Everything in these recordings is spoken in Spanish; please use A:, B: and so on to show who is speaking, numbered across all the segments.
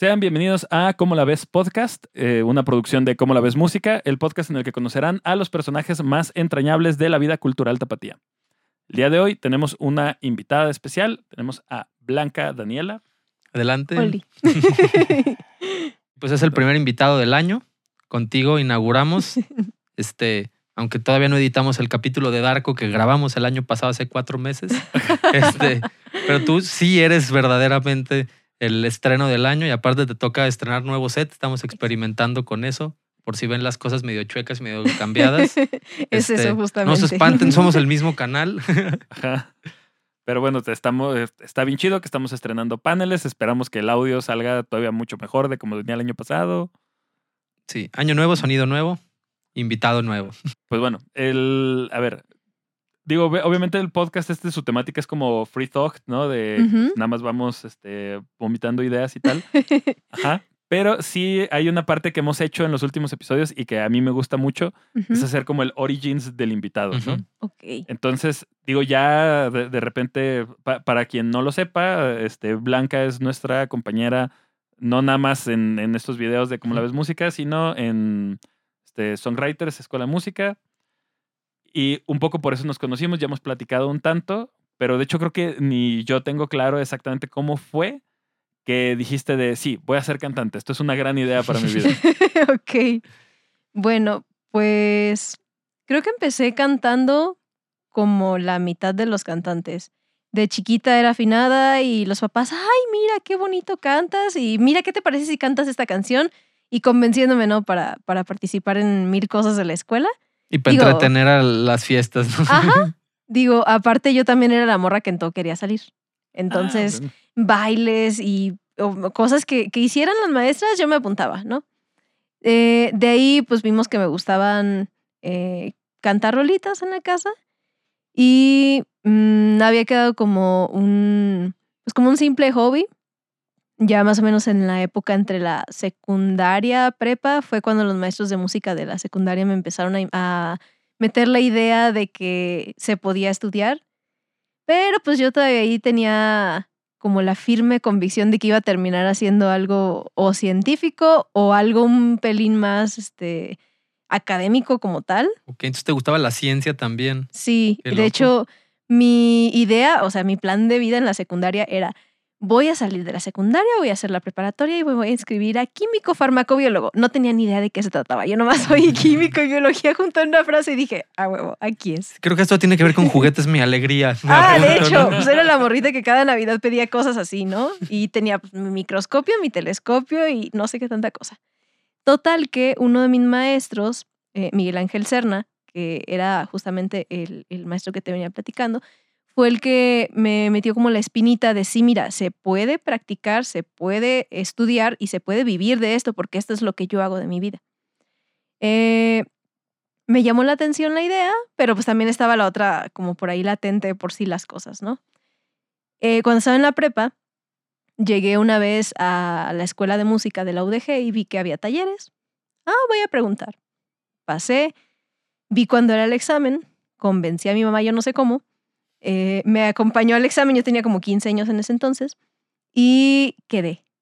A: Sean bienvenidos a Cómo la ves podcast, eh, una producción de Cómo la ves música, el podcast en el que conocerán a los personajes más entrañables de la vida cultural tapatía. El día de hoy tenemos una invitada especial, tenemos a Blanca Daniela.
B: Adelante.
C: Oli.
B: Pues es el primer invitado del año. Contigo inauguramos, este, aunque todavía no editamos el capítulo de Darko que grabamos el año pasado hace cuatro meses. Este, pero tú sí eres verdaderamente el estreno del año y aparte te toca estrenar nuevo set. Estamos experimentando con eso. Por si ven las cosas medio chuecas, medio cambiadas.
C: es
B: Este,
C: eso
B: No
C: justamente.
B: se espanten, somos el mismo canal.
A: Ajá. Pero bueno, te estamos, está bien chido que estamos estrenando paneles. Esperamos que el audio salga todavía mucho mejor de como venía el año pasado.
B: Sí, año nuevo, sonido nuevo, invitado nuevo.
A: Pues bueno, el. A ver. Digo, ob- obviamente el podcast, este, su temática es como free thought, ¿no? De
C: Ujú.
A: nada más vamos este, vomitando ideas y tal. Ajá. Pero sí hay una parte que hemos hecho en los últimos episodios y que a mí me gusta mucho, es hacer como el origins del invitado, ¿no?
C: Ok.
A: Entonces, digo, ya de, de repente, pa- para quien no lo sepa, este, Blanca es nuestra compañera, no nada más en, en estos videos de cómo la ves música, sino en este, Songwriters, Escuela de Música. Y un poco por eso nos conocimos, ya hemos platicado un tanto, pero de hecho creo que ni yo tengo claro exactamente cómo fue que dijiste de, sí, voy a ser cantante, esto es una gran idea para mi vida.
C: ok. Bueno, pues creo que empecé cantando como la mitad de los cantantes. De chiquita era afinada y los papás, ay, mira qué bonito cantas y mira qué te parece si cantas esta canción y convenciéndome, ¿no? Para, para participar en mil cosas de la escuela.
B: Y para
C: Digo-
B: entretener a las fiestas. ¿no?
C: Ajá. Digo, aparte yo también era la morra que en todo quería salir. Entonces,
A: Ah, bueno.
C: bailes y cosas que, que hicieran las maestras, yo me apuntaba, ¿no? Eh, de ahí, pues vimos que me gustaban eh, cantar rolitas en la casa y mm, había quedado como un, pues como un simple hobby. Ya más o menos en la época entre la secundaria, prepa, fue cuando los maestros de música de la secundaria me empezaron a, a meter la idea de que se podía estudiar. Pero pues yo todavía ahí tenía como la firme convicción de que iba a terminar haciendo algo o científico o algo un pelín más este, académico como tal.
B: Ok, entonces te gustaba la ciencia también.
C: Sí, de hecho, mi idea, o sea, mi plan de vida en la secundaria era, voy a salir de la secundaria, voy a hacer la preparatoria y me voy a inscribir a químico farmacobiólogo. No tenía ni idea de qué se trataba. Yo nomás oí químico y biología junto en una frase y dije, ah, huevo, aquí es.
B: Creo que esto tiene que ver con juguetes, mi alegría. Me
C: Ah, de hecho,
B: ¿no?
C: pues era la morrita que cada Navidad pedía cosas así, ¿no? Y tenía pues, mi microscopio, mi telescopio y no sé qué tanta cosa. Total que uno de mis maestros, eh, Miguel Ángel Serna, que era justamente el, el maestro que te venía platicando, fue el que me metió como la espinita de sí, mira, se puede practicar, se puede estudiar y se puede vivir de esto porque esto es lo que yo hago de mi vida. Eh, me llamó la atención la idea, pero pues también estaba la otra como por ahí latente por sí las cosas, ¿no? Eh, cuando estaba en la prepa, llegué una vez a la escuela de música de la UDG y vi que había talleres. Ah, voy a preguntar. Pasé, vi cuando era el examen, convencí a mi mamá, yo no sé cómo, eh, me acompañó al examen, yo tenía como 15 años en ese entonces, y quedé.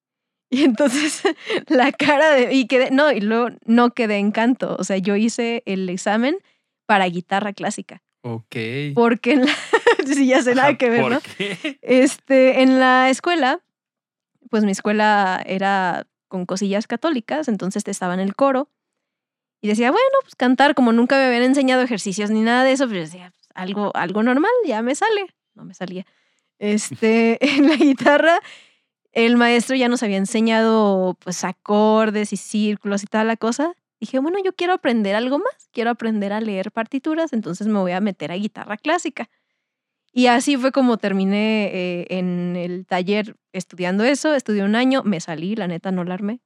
C: Y entonces la cara de... Y quedé, no, y luego no quedé en canto, o sea, yo hice el examen para guitarra clásica,
B: Ok.
C: porque en la... sí, ya sé nada que ver,
A: ¿por
C: ¿no?
A: qué?
C: Este, en la escuela, pues mi escuela era con cosillas católicas, entonces estaba en el coro y decía, bueno, pues cantar, como nunca me habían enseñado ejercicios ni nada de eso, pues decía, pues, algo, algo normal, ya me sale. No me salía. Este, en la guitarra, el maestro ya nos había enseñado pues acordes y círculos y toda la cosa. Dije, bueno, yo quiero aprender algo más, quiero aprender a leer partituras, entonces me voy a meter a guitarra clásica. Y así fue como terminé eh, en el taller estudiando eso, estudié un año, me salí, la neta no la armé.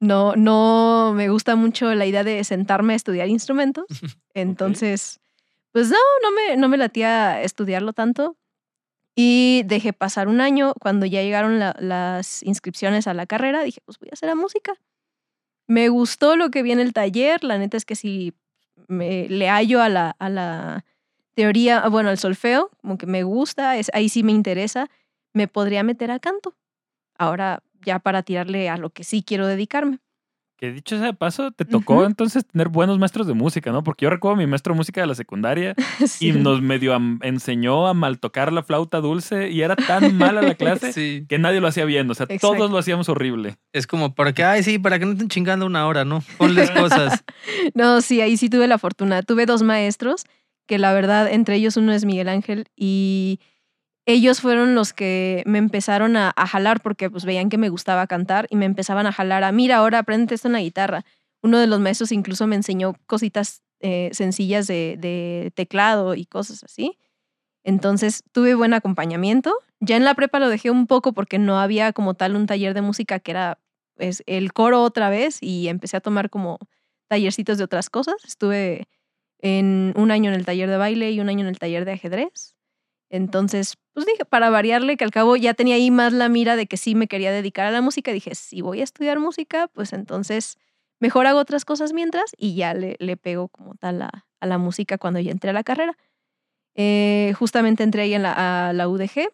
C: No, no me gusta mucho la idea de sentarme a estudiar instrumentos. Entonces, pues no, no me, no me latía estudiarlo tanto. Y dejé pasar un año. Cuando ya llegaron la- las inscripciones a la carrera, dije, pues voy a hacer la música. Me gustó lo que vi en el taller. La neta es que si me, le hallo a la, a la teoría, bueno, al solfeo, como que me gusta, es, ahí sí me interesa, me podría meter a canto. Ahora ya para tirarle a lo que sí quiero dedicarme.
A: Que dicho sea de paso, te tocó entonces tener buenos maestros de música, ¿no? Porque yo recuerdo a mi maestro de música de la secundaria
C: Sí.
A: y nos medio enseñó a mal tocar la flauta dulce y era tan mala la clase
B: Sí.
A: que nadie lo hacía bien. O sea,
C: Exacto.
A: todos lo hacíamos horrible.
B: Es como para que, ay, sí, para que no estén chingando una hora, ¿no? Ponles cosas.
C: No, sí, ahí sí tuve la fortuna. Tuve dos maestros, que la verdad, entre ellos uno es Miguel Ángel, y ellos fueron los que me empezaron a, jalar porque pues veían que me gustaba cantar y me empezaban a jalar a, mira, ahora aprende esto en la guitarra. Uno de los maestros incluso me enseñó cositas eh, sencillas de, de teclado y cosas así. Entonces tuve buen acompañamiento. Ya en la prepa lo dejé un poco porque no había como tal un taller de música que era pues, el coro otra vez y empecé a tomar como tallercitos de otras cosas. Estuve en un año en el taller de baile y un año en el taller de ajedrez. Entonces, pues dije, para variarle, que al cabo ya tenía ahí más la mira de que sí me quería dedicar a la música, dije, si voy a estudiar música, pues entonces mejor hago otras cosas mientras y ya le, le pego como tal a, la música cuando ya entré a la carrera. Eh, justamente entré ahí en la, a la UDG,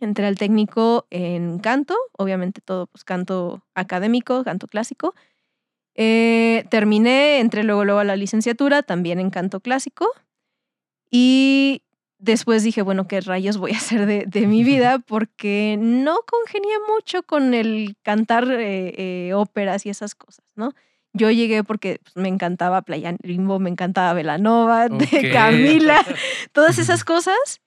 C: entré al técnico en canto, obviamente todo pues canto académico, canto clásico. Eh, terminé, entré luego, luego a la licenciatura, también en canto clásico. Y después dije, bueno, ¿qué rayos voy a hacer de, de mi vida? Porque no congenié mucho con el cantar eh, eh, óperas y esas cosas, ¿no? Yo llegué porque pues, me encantaba Playa Limbo, me encantaba Velanova,
B: Ok.
C: de Camila, todas esas cosas.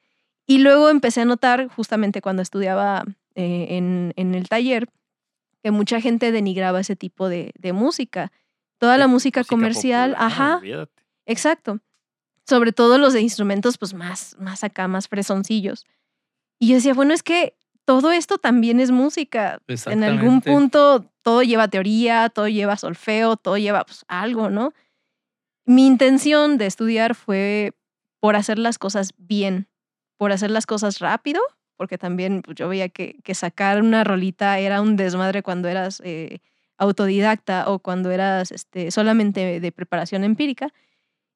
C: Y luego empecé a notar, justamente cuando estudiaba eh, en, en el taller, que mucha gente denigraba ese tipo de, de música. Toda la música, comercial,
A: popular,
C: ajá, exacto. Sobre todo los de instrumentos, pues más, más acá, más fresoncillos. Y yo decía, bueno, es que todo esto también es música. En algún punto todo lleva teoría, todo lleva solfeo, todo lleva pues, algo, ¿no? Mi intención de estudiar fue por hacer las cosas bien, por hacer las cosas rápido, porque también pues, yo veía que, que sacar una rolita era un desmadre cuando eras eh, autodidacta o cuando eras este, solamente de preparación empírica.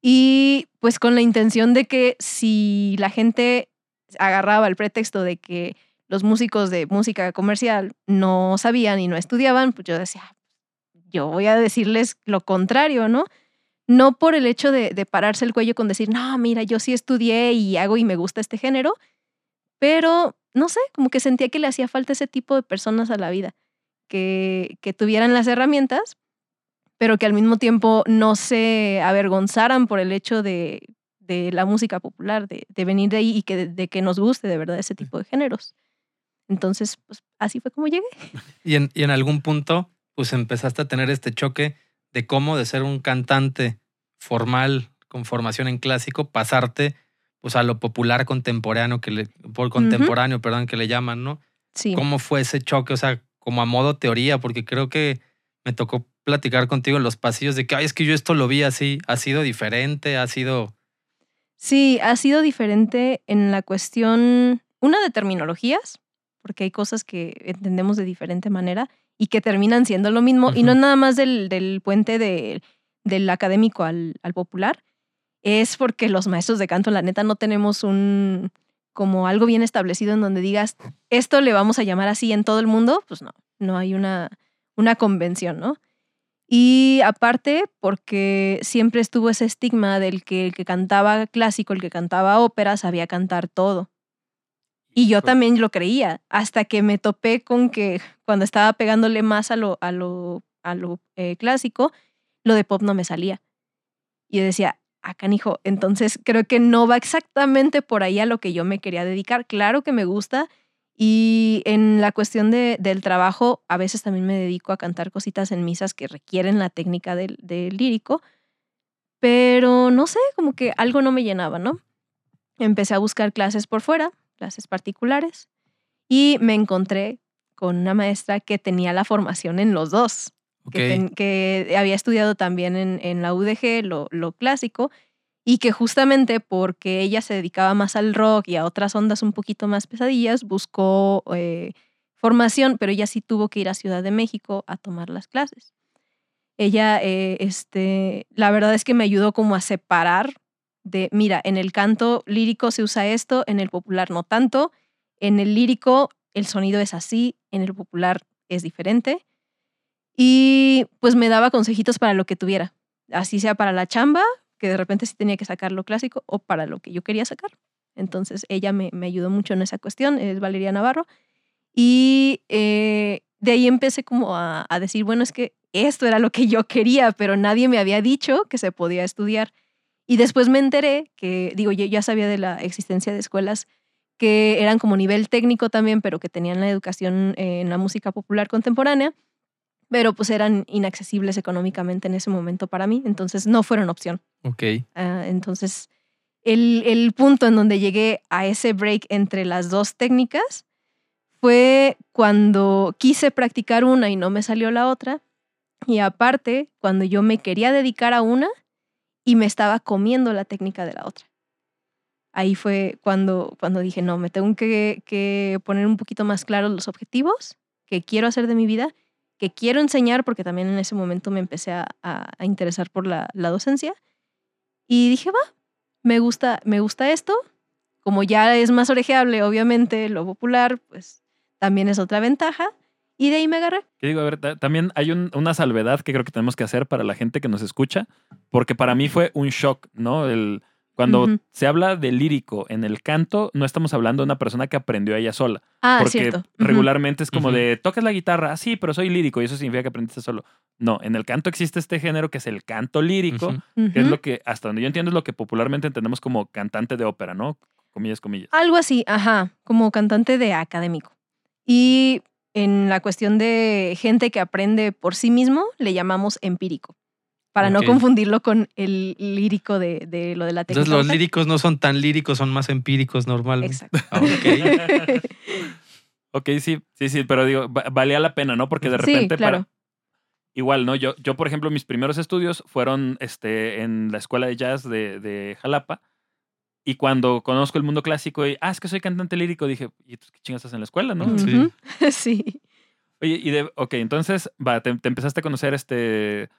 C: Y pues con la intención de que si la gente agarraba el pretexto de que los músicos de música comercial no sabían y no estudiaban, pues yo decía, yo voy a decirles lo contrario, ¿no? No por el hecho de, de pararse el cuello con decir, no, mira, yo sí estudié y hago y me gusta este género, pero no sé, como que sentía que le hacía falta ese tipo de personas a la vida, que, que tuvieran las herramientas, pero que al mismo tiempo no se avergonzaran por el hecho de, de la música popular, de, de venir de ahí y que, de que nos guste de verdad ese tipo de géneros. Entonces, pues así fue como llegué.
B: Y en, y en algún punto, pues empezaste a tener este choque de cómo de ser un cantante formal con formación en clásico, pasarte pues a lo popular contemporáneo que le, por contemporáneo, perdón, que le llaman, ¿no?
C: Sí.
B: ¿Cómo fue ese choque? O sea, como a modo teoría, porque creo que me tocó platicar contigo en los pasillos de que, ay, es que yo esto lo vi así, ha sido diferente, ha sido...
C: Sí, ha sido diferente en la cuestión, una de terminologías, porque hay cosas que entendemos de diferente manera y que terminan siendo lo mismo, y no nada más del, del puente de- del académico al, al popular, es porque los maestros de canto, la neta, no tenemos un como algo bien establecido en donde digas, esto le vamos a llamar así en todo el mundo, pues no, no hay una, una convención, ¿no? Y aparte, porque siempre estuvo ese estigma del que el que cantaba clásico, el que cantaba ópera, sabía cantar todo. Y yo también lo creía, hasta que me topé con que cuando estaba pegándole más a lo, a lo, a lo eh, clásico, lo de pop no me salía. Y yo decía, ah, canijo, entonces creo que no va exactamente por ahí a lo que yo me quería dedicar. Claro que me gusta. Y en la cuestión de, del trabajo, a veces también me dedico a cantar cositas en misas que requieren la técnica del, del lírico, pero no sé, como que algo no me llenaba, ¿no? Empecé a buscar clases por fuera, clases particulares, y me encontré con una maestra que tenía la formación en los dos
B: Ok,
C: que, ten- que había estudiado también en, en la UDG lo, lo clásico y que justamente porque ella se dedicaba más al rock y a otras ondas un poquito más pesadillas, buscó eh, formación, pero ella sí tuvo que ir a Ciudad de México a tomar las clases. Ella, eh, este, la verdad es que me ayudó como a separar de, mira, en el canto lírico se usa esto, en el popular no tanto, en el lírico el sonido es así, en el popular es diferente. Y pues me daba consejitos para lo que tuviera, así sea para la chamba, que de repente sí tenía que sacar lo clásico, o para lo que yo quería sacar. Entonces ella me, ayudó mucho en esa cuestión, es Valeria Navarro. Y eh, de ahí empecé como a, a decir, bueno, es que esto era lo que yo quería, pero nadie me había dicho que se podía estudiar. Y después me enteré que, digo, yo ya sabía de la existencia de escuelas que eran como nivel técnico también, pero que tenían la educación en la música popular contemporánea, pero pues eran inaccesibles económicamente en ese momento para mí, entonces no fueron opción.
B: Ok.
C: Ah, entonces, el, el punto en donde llegué a ese break entre las dos técnicas fue cuando quise practicar una y no me salió la otra, y aparte, cuando yo me quería dedicar a una y me estaba comiendo la técnica de la otra ahí fue cuando, cuando dije, no, me tengo que, que, poner un poquito más claros los objetivos que quiero hacer de mi vida, que quiero enseñar, porque también en ese momento me empecé a, a, interesar por la, la, docencia. Y dije, va, me gusta, me gusta esto. Como ya es más orejeable, obviamente, lo popular, pues también es otra ventaja. Y de ahí me agarré.
A: ¿Qué digo? A ver, también hay un, una salvedad que creo que tenemos que hacer para la gente que nos escucha, porque para mí fue un shock, ¿no? El, cuando uh -huh. se habla de lírico en el canto, no estamos hablando de una persona que aprendió ella sola.
C: Ah,
A: porque
C: cierto.
A: regularmente es como de, tocas la guitarra, ah, sí, pero soy lírico y eso significa que aprendiste solo. No, en el canto existe este género que es el canto lírico, que es lo que, hasta donde yo entiendo, es lo que popularmente entendemos como cantante de ópera, ¿no? Comillas, comillas.
C: Algo así, ajá, como cantante de académico. Y en la cuestión de gente que aprende por sí mismo, le llamamos empírico. Para no confundirlo con el lírico de, de lo de la técnica.
B: Entonces los líricos no son tan líricos, son más empíricos normalmente.
C: Exacto.
B: Ah, ok.
A: Ok, sí, sí, sí, pero digo, va- valía la pena, ¿no? Porque de
C: Sí,
A: repente
C: claro.
A: para... Igual, ¿no? Yo, yo, por ejemplo, mis primeros estudios fueron este, en la escuela de jazz de, de Jalapa. Y cuando conozco el mundo clásico y, ah, es que soy cantante lírico, dije, ¿y tú qué chingas haces en la escuela, no?
C: Ujú. sí.
A: Oye, y de, ok, entonces, va, te, te empezaste a conocer este,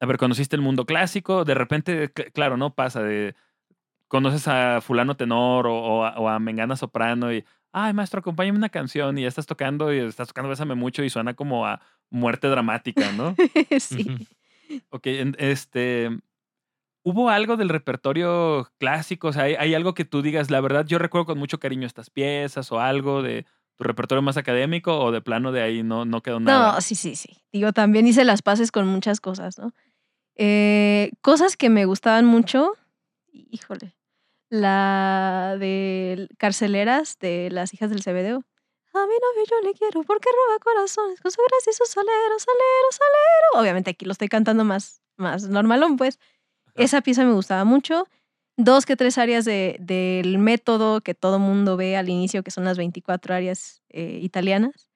A: a ver, conociste el mundo clásico, de repente, cl- claro, ¿no? Pasa de, conoces a fulano tenor o, o a, o a Mengana soprano y, ay, maestro, acompáñame una canción y ya estás tocando y estás tocando Bésame mucho y suena como a muerte dramática, ¿no?
C: sí.
A: Ok, en- este, ¿hubo algo del repertorio clásico? O sea, ¿hay, hay algo que tú digas, la verdad, yo recuerdo con mucho cariño estas piezas o algo de tu repertorio más académico o de plano de ahí no, no quedó nada?
C: No, sí, sí, sí. Digo, también hice las paces con muchas cosas, ¿no? Eh, cosas que me gustaban mucho, híjole, la de Carceleras de las hijas del Cebedeo. A mi novio yo le quiero porque roba corazones con su gracia y su salero, salero, salero. Obviamente aquí lo estoy cantando más, más normalón, pues. Esa pieza me gustaba mucho. Dos que tres áreas de- del método que todo mundo ve al inicio, que son las 24 áreas eh, italianas.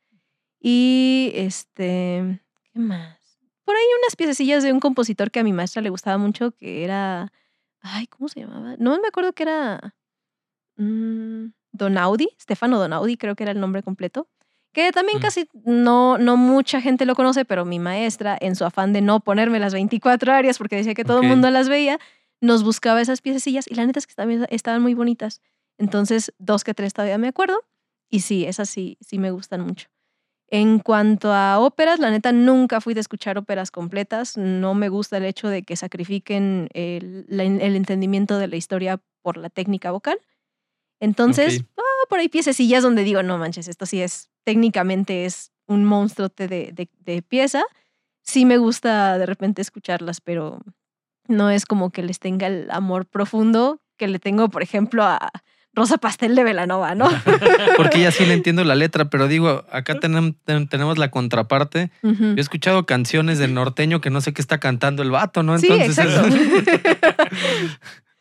C: Y este, ¿qué más? Por ahí unas piececillas de un compositor que a mi maestra le gustaba mucho, que era, ay, ¿cómo se llamaba? No me acuerdo que era mm, Donaudi, Stefano Donaudi, creo que era el nombre completo. Que también
B: Mm.
C: casi no, no mucha gente lo conoce, pero mi maestra, en su afán de no ponerme las 24 áreas, porque decía que todo el mundo las veía, nos buscaba esas piececillas y la neta es que también estaban muy bonitas. Entonces, dos que tres todavía me acuerdo. Y sí, esas sí, sí me gustan mucho. En cuanto a óperas, la neta nunca fui de escuchar óperas completas. No me gusta el hecho de que sacrifiquen el, entendimiento de la historia por la técnica vocal. Entonces,
B: Ok.
C: ah, por ahí piececillas donde digo, no manches, esto sí es, técnicamente es un monstruo de, de, de pieza. Sí me gusta de repente escucharlas, pero no es como que les tenga el amor profundo que le tengo, por ejemplo, a Rosa Pastel de Velanova, ¿no?
B: Porque ya sí le entiendo la letra, pero digo, acá tenem- ten- tenemos la contraparte. Yo he escuchado canciones del norteño que no sé qué está cantando el vato, ¿no?
C: Sí,
B: Entonces,
C: exacto.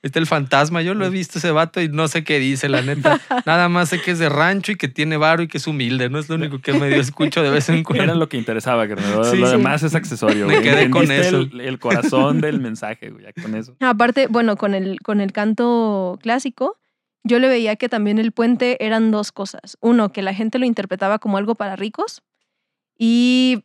B: Está el fantasma, yo lo he visto ese vato y no sé qué dice, la neta. Nada más sé que es de rancho y que tiene varo y que es humilde, no es lo único que medio escucho de vez en
A: Era
B: cuando.
A: lo que interesaba. Lo,
B: Sí,
A: lo
C: sí.
A: demás es accesorio.
B: Me
A: güey.
B: quedé con eso.
A: El, el corazón del mensaje, güey, ya con eso.
C: Aparte, bueno, con el, con el canto clásico, yo le veía que también el puente eran dos cosas. Uno, que la gente lo interpretaba como algo para ricos y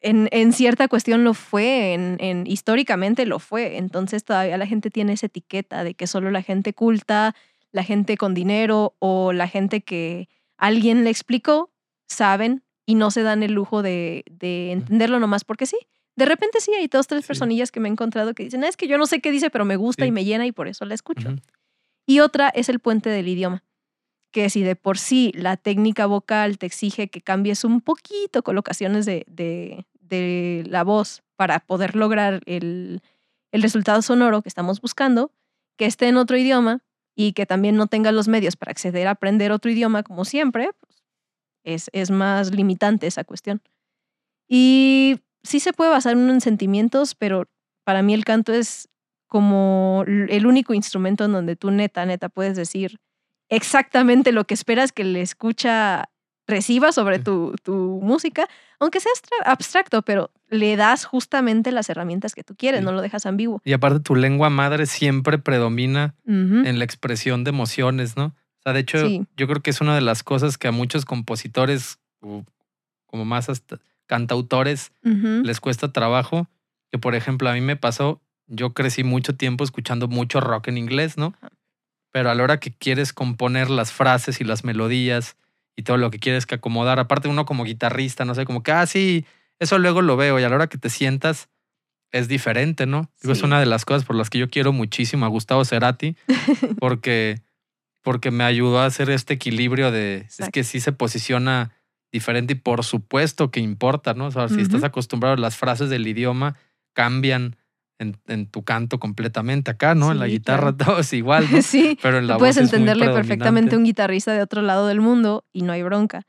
C: en, en cierta cuestión lo fue, en, en- históricamente lo fue. Entonces todavía la gente tiene esa etiqueta de que solo la gente culta, la gente con dinero o la gente que alguien le explicó saben y no se dan el lujo de, de entenderlo nomás porque sí. De repente sí, hay dos, tres
B: Sí.
C: personillas que me he encontrado que dicen, "Ah, es que yo no sé qué dice, pero me gusta
B: Sí.
C: y me llena y por eso la escucho. Y otra es el puente del idioma, que si de por sí la técnica vocal te exige que cambies un poquito colocaciones de, de, la voz para poder lograr el, el resultado sonoro que estamos buscando, que esté en otro idioma y que también no tenga los medios para acceder a aprender otro idioma como siempre, pues, es, es más limitante esa cuestión. Y sí se puede basar en sentimientos, pero para mí el canto es como el único instrumento en donde tú neta, neta puedes decir exactamente lo que esperas que le escucha reciba sobre tu, tu música, aunque sea abstra- abstracto, pero le das justamente las herramientas que tú quieres,
B: Sí.
C: no lo dejas ambiguo.
B: Y aparte tu lengua madre siempre predomina en la expresión de emociones, ¿no? O sea, de hecho,
C: Sí.
B: yo creo que es una de las cosas que a muchos compositores, como más hasta cantautores, les cuesta trabajo. Que por ejemplo, a mí me pasó, yo crecí mucho tiempo escuchando mucho rock en inglés, ¿no? Pero a la hora que quieres componer las frases y las melodías y todo lo que quieres que acomodar, aparte uno como guitarrista, no sé, como que, ah, sí, eso luego lo veo y a la hora que te sientas es diferente, ¿no? Digo, es una de las cosas por las que yo quiero muchísimo a Gustavo Cerati, porque, porque me ayudó a hacer este equilibrio de, es que sí se posiciona diferente y por supuesto que importa, ¿no? O sea, si estás acostumbrado, las frases del idioma cambian en, en tu canto completamente acá, ¿no? en la guitarra
C: claro.
B: todo es igual, ¿no?
C: sí,
B: Pero en la
C: puedes
B: voz
C: entenderle perfectamente a un guitarrista de otro lado del mundo y no hay bronca.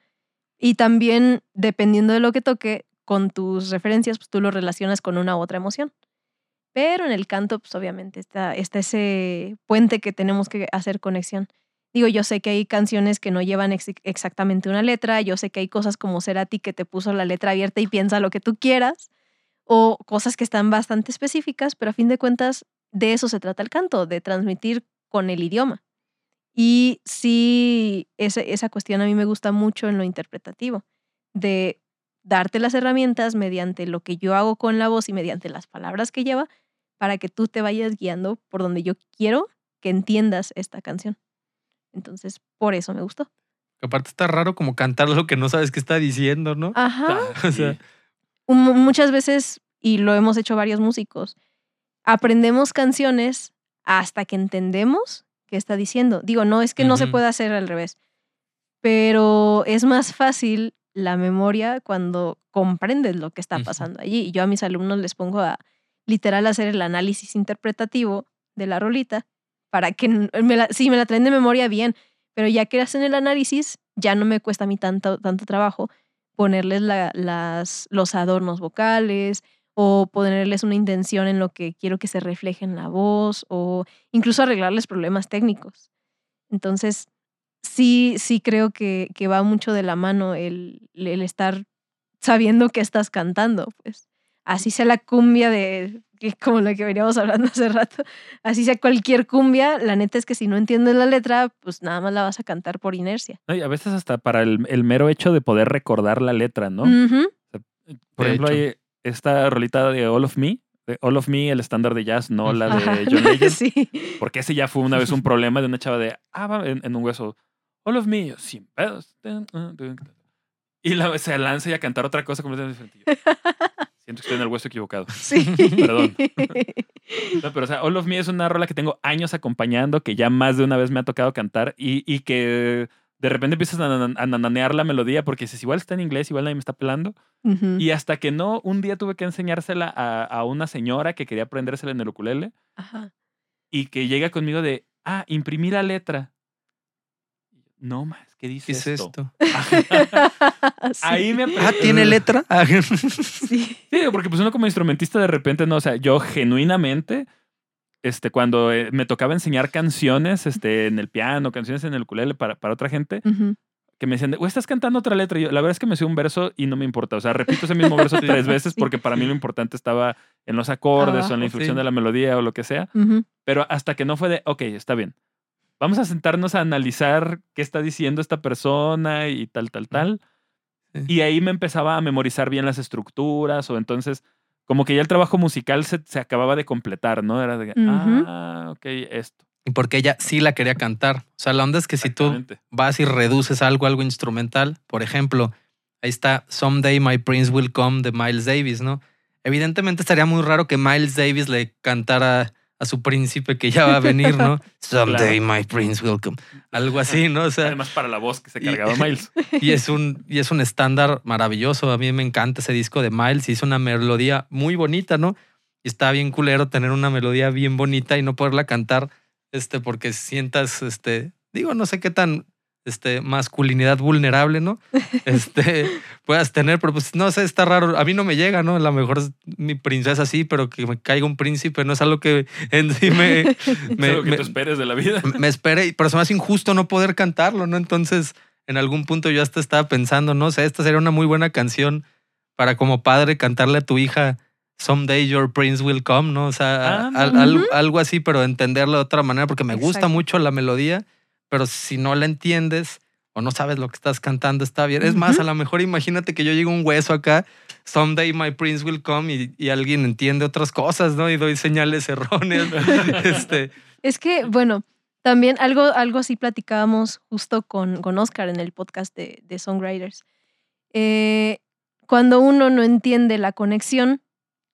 C: Y también, dependiendo de lo que toque, con tus referencias, pues tú lo relacionas con una u otra emoción. Pero en el canto, pues obviamente está, está ese puente que tenemos que hacer conexión. Digo, yo sé que hay canciones que no llevan ex- exactamente una letra, yo sé que hay cosas como Cerati que te puso la letra abierta y piensa lo que tú quieras, o cosas que están bastante específicas, pero a fin de cuentas de eso se trata el canto, de transmitir con el idioma. Y sí, ese- esa cuestión a mí me gusta mucho en lo interpretativo, de darte las herramientas mediante lo que yo hago con la voz y mediante las palabras que lleva, para que tú te vayas guiando por donde yo quiero que entiendas esta canción. Entonces, por eso me gustó.
B: Aparte está raro como cantar lo que no sabes qué está diciendo, ¿no?
C: Ajá.
B: O sea,
A: sí.
C: Mu- muchas veces, y lo hemos hecho varios músicos, aprendemos canciones hasta que entendemos qué está diciendo. Digo, no es que no se pueda hacer al revés, pero es más fácil la memoria cuando comprendes lo que está pasando allí. Y yo a mis alumnos les pongo a literal hacer el análisis interpretativo de la rolita para que me la, sí, me la traen de memoria bien, pero ya que hacen el análisis, ya no me cuesta a mí tanto, tanto trabajo ponerles la- las, los adornos vocales o ponerles una intención en lo que quiero que se refleje en la voz o incluso arreglarles problemas técnicos. Entonces, sí, sí creo que, que va mucho de la mano el, el estar sabiendo que estás cantando, pues. Así sea la cumbia de, que- como la que veníamos hablando hace rato, así sea cualquier cumbia, la neta es que si no entiendes la letra, pues nada más la vas a cantar por inercia.
A: No, y a veces hasta para el, el mero hecho de poder recordar la letra, ¿no? Por
B: De
A: ejemplo,
B: hecho.
A: hay esta rolita de All of Me, de All of Me, el estándar de jazz, no la de
C: Ajá.
A: John Legend.
C: sí.
A: Porque ese ya fue una vez un problema de una chava de, ah, va en, en un hueso, All of Me, yo, sin pedos. Y la, se lanza y a cantar otra cosa completamente diferente. Siento que estoy en el hueso equivocado.
C: Sí.
A: Perdón. No, pero o sea, All of Me es una rola que tengo años acompañando, que ya más de una vez me ha tocado cantar y, y que de repente empiezas a, a nananear la melodía porque dices, igual está en inglés, igual nadie me está pelando. Y hasta que no, un día tuve que enseñársela a, a una señora que quería aprendérsela en el ukulele
C: Ajá.
A: y que llega conmigo de, ah, imprimí la letra. No más, ¿qué dice
B: ¿Qué es
A: esto?
B: esto?
C: Sí.
A: Ahí me
B: Ah, ¿tiene letra? Ah,
C: Sí.
A: Sí, porque pues uno como instrumentista de repente no, o sea, yo genuinamente, este, cuando eh, me tocaba enseñar canciones, este, en el piano, canciones en el ukulele para, para otra gente, que me decían, o estás cantando otra letra. Y yo, la verdad es que me sé un verso y no me importa. O sea, repito ese mismo verso tres veces
C: Sí.
A: porque para mí lo importante estaba en los acordes o en la inflexión
B: sí.
A: de la melodía o lo que sea. Pero hasta que no fue de, ok, está bien. Vamos a sentarnos a analizar qué está diciendo esta persona y tal, tal, tal.
B: Sí.
A: Y ahí me empezaba a memorizar bien las estructuras o entonces como que ya el trabajo musical se, se acababa de completar, ¿no? Era de, ah, ok, esto.
B: Y porque ella sí la quería cantar. O sea, la onda es que si tú vas y reduces algo, algo instrumental, por ejemplo, ahí está Someday My Prince Will Come de Miles Davis, ¿no? Evidentemente estaría muy raro que Miles Davis le cantara a su príncipe que ya va a venir, ¿no? Someday my prince will come. Algo así, ¿no? O sea,
A: Además, para la voz que se cargaba Miles.
B: y es un y es un estándar maravilloso. A mí me encanta ese disco de Miles. Hizo una melodía muy bonita, ¿no? Y está bien culero tener una melodía bien bonita y no poderla cantar, este, porque sientas, este, digo, no sé qué tan este, masculinidad vulnerable, ¿no? Este, puedas tener, pero pues no sé, está raro. A mí no me llega, ¿no? A lo mejor es mi princesa sí, pero que me caiga un príncipe no es algo que en sí me, me,
A: es lo que
B: me-
A: tú esperes de la vida.
B: me espere, pero se me hace injusto no poder cantarlo, ¿no? Entonces, en algún punto yo hasta estaba pensando, no sé, esta sería una muy buena canción para como padre cantarle a tu hija Someday Your Prince Will Come, ¿no? O sea,
A: Ah,
B: al- algo así, pero entenderlo de otra manera, porque me gusta mucho la melodía, pero si no la entiendes o no sabes lo que estás cantando, está bien. Es más, a lo mejor imagínate que yo llego un hueso acá, Someday My Prince Will Come, y, y alguien entiende otras cosas, ¿no? Y doy señales erróneas. este,
C: Es que, bueno, también algo, algo así platicábamos justo con, con Oscar en el podcast de, de Songwriters. Eh, cuando uno no entiende la conexión,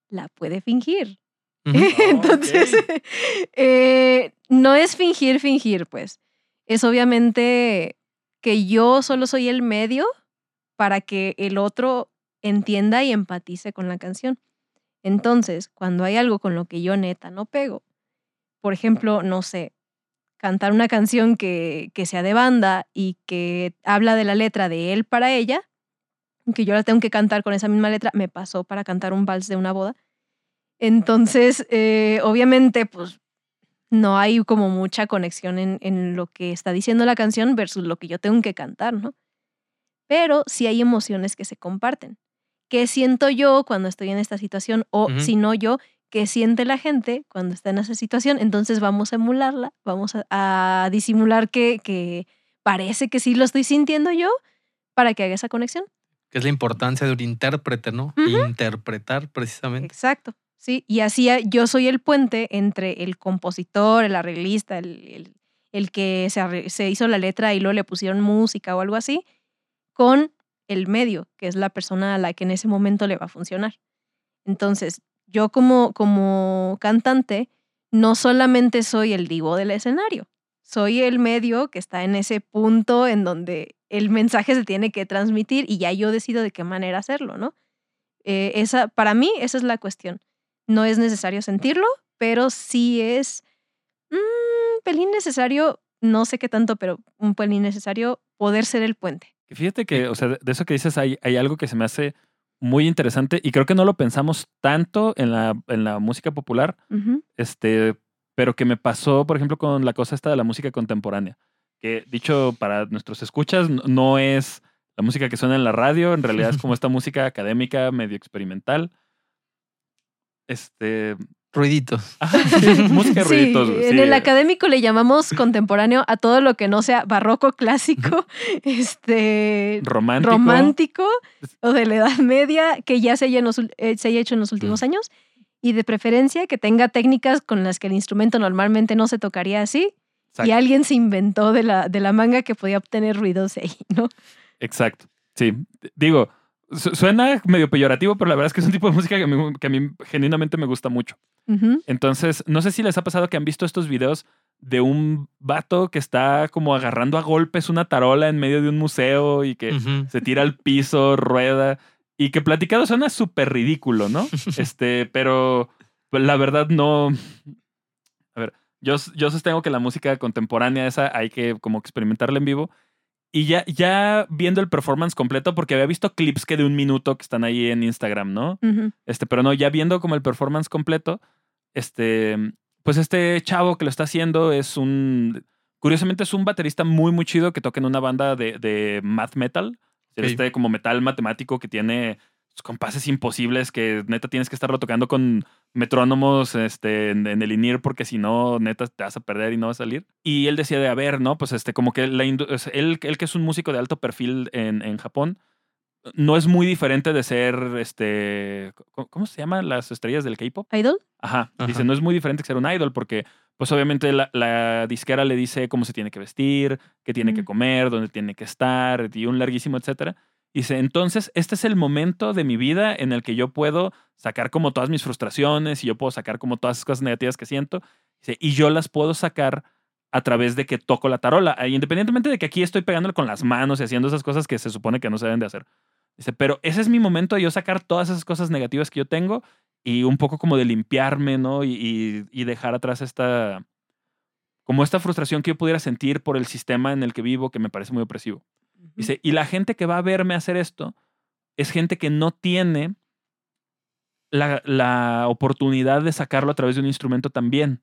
C: la puede fingir. Entonces, eh, no es fingir, fingir, pues. Es obviamente que yo solo soy el medio para que el otro entienda y empatice con la canción. Entonces, cuando hay algo con lo que yo neta no pego, por ejemplo, no sé, cantar una canción que, que sea de banda y que habla de la letra de él para ella, que yo la tengo que cantar con esa misma letra, me pasó para cantar un vals de una boda. Entonces, eh, obviamente, pues no hay como mucha conexión en, en lo que está diciendo la canción versus lo que yo tengo que cantar, ¿no? Pero sí hay emociones que se comparten. ¿Qué siento yo cuando estoy en esta situación? O si no yo, ¿qué siente la gente cuando está en esa situación? Entonces vamos a emularla, vamos a, a disimular que, que parece que sí lo estoy sintiendo yo para que haga esa conexión.
B: que es la importancia de un intérprete, ¿no? Interpretar precisamente.
C: Exacto. Y así yo soy el puente entre el compositor, el arreglista, el, el- que se, se hizo la letra y luego le pusieron música o algo así, con el medio, que es la persona a la que en ese momento le va a funcionar. Entonces, yo como, como cantante, no solamente soy el divo del escenario, soy el medio que está en ese punto en donde el mensaje se tiene que transmitir y ya yo decido de qué manera hacerlo, ¿no? Eh, esa, para mí, esa es la cuestión. No es necesario sentirlo, pero sí es un pelín necesario, no sé qué tanto, pero un pelín necesario poder ser el puente.
A: Fíjate que, o sea, de eso que dices, hay, hay algo que se me hace muy interesante y creo que no lo pensamos tanto en la, en la música popular, este, pero que me pasó, por ejemplo, con la cosa esta de la música contemporánea. Que dicho para nuestros escuchas, no es la música que suena en la radio, en realidad es como esta música académica, medio experimental. Este.
B: Ruiditos.
A: sí, música de
C: Sí,
A: ruiditos.
C: en el académico le llamamos contemporáneo a todo lo que no sea barroco, clásico, este
A: Romántico.
C: romántico o de la Edad Media que ya se haya, en los ul- eh, se haya hecho en los últimos años y de preferencia que tenga técnicas con las que el instrumento normalmente no se tocaría así
A: Exacto.
C: y alguien se inventó de la, de la manga que podía obtener ruidos de ahí, ¿no?
A: Exacto. Sí. Digo, suena medio peyorativo, pero la verdad es que es un tipo de música que a mí, que a mí genuinamente me gusta mucho. Entonces, no sé si les ha pasado que han visto estos videos de un vato que está como agarrando a golpes una tarola en medio de un museo y que se tira al piso, rueda y que platicado suena súper ridículo, ¿no? Este, pero la verdad no. A ver, yo, yo sostengo que la música contemporánea esa hay que como experimentarla en vivo. Y ya, ya viendo el performance completo, porque había visto clips que de un minuto que están ahí en Instagram, ¿no? Este, pero no, ya viendo como el performance completo, este, pues este chavo que lo está haciendo es un, curiosamente es un baterista muy, muy chido que toca en una banda de, de math metal, este como metal matemático que tiene compases imposibles que neta tienes que estarlo tocando con metrónomos este, en, en el INIR porque si no, neta te vas a perder y no vas a salir. Y él decía de, a ver, ¿no? Pues este, como que la él, él que es un músico de alto perfil en, en Japón, no es muy diferente de ser, este, ¿cómo- ¿cómo se llaman las estrellas del K-pop?
C: ¿Idol?
A: Ajá.
B: Ajá.
A: Dice, no es muy diferente que ser un idol porque, pues obviamente la, la disquera le dice cómo se tiene que vestir, qué tiene que comer, dónde tiene que estar y un larguísimo etcétera. Dice, entonces, este es el momento de mi vida en el que yo puedo sacar como todas mis frustraciones y yo puedo sacar como todas esas cosas negativas que siento. Dice, y yo las puedo sacar a través de que toco la tarola, e independientemente de que aquí estoy pegándole con las manos y haciendo esas cosas que se supone que no se deben de hacer. Dice, pero ese es mi momento de yo sacar todas esas cosas negativas que yo tengo y un poco como de limpiarme, ¿no? Y, y dejar atrás esta, como esta frustración que yo pudiera sentir por el sistema en el que vivo que me parece muy opresivo. Dice, y la gente que va a verme hacer esto es gente que no tiene la, la, oportunidad de sacarlo a través de un instrumento también.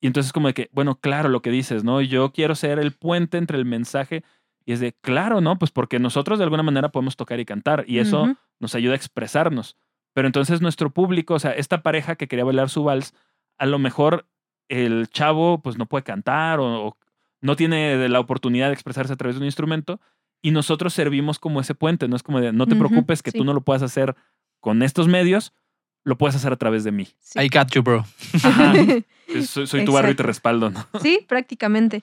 A: Y entonces como de que, bueno, claro lo que dices, ¿no? Yo quiero ser el puente entre el mensaje y es de, claro, ¿no? Pues porque nosotros de alguna manera podemos tocar y cantar y eso nos ayuda a expresarnos. Pero entonces nuestro público, o sea, esta pareja que quería bailar su vals, a lo mejor el chavo pues no puede cantar o, o no tiene la oportunidad de expresarse a través de un instrumento y nosotros servimos como ese puente, no es como de, no te preocupes que
C: sí.
A: tú no lo puedas hacer con estos medios, lo puedes hacer a través de mí.
C: Sí.
B: I got you, bro.
A: Ajá. Soy, soy tu barrio y te respaldo, ¿no?
C: Sí, prácticamente.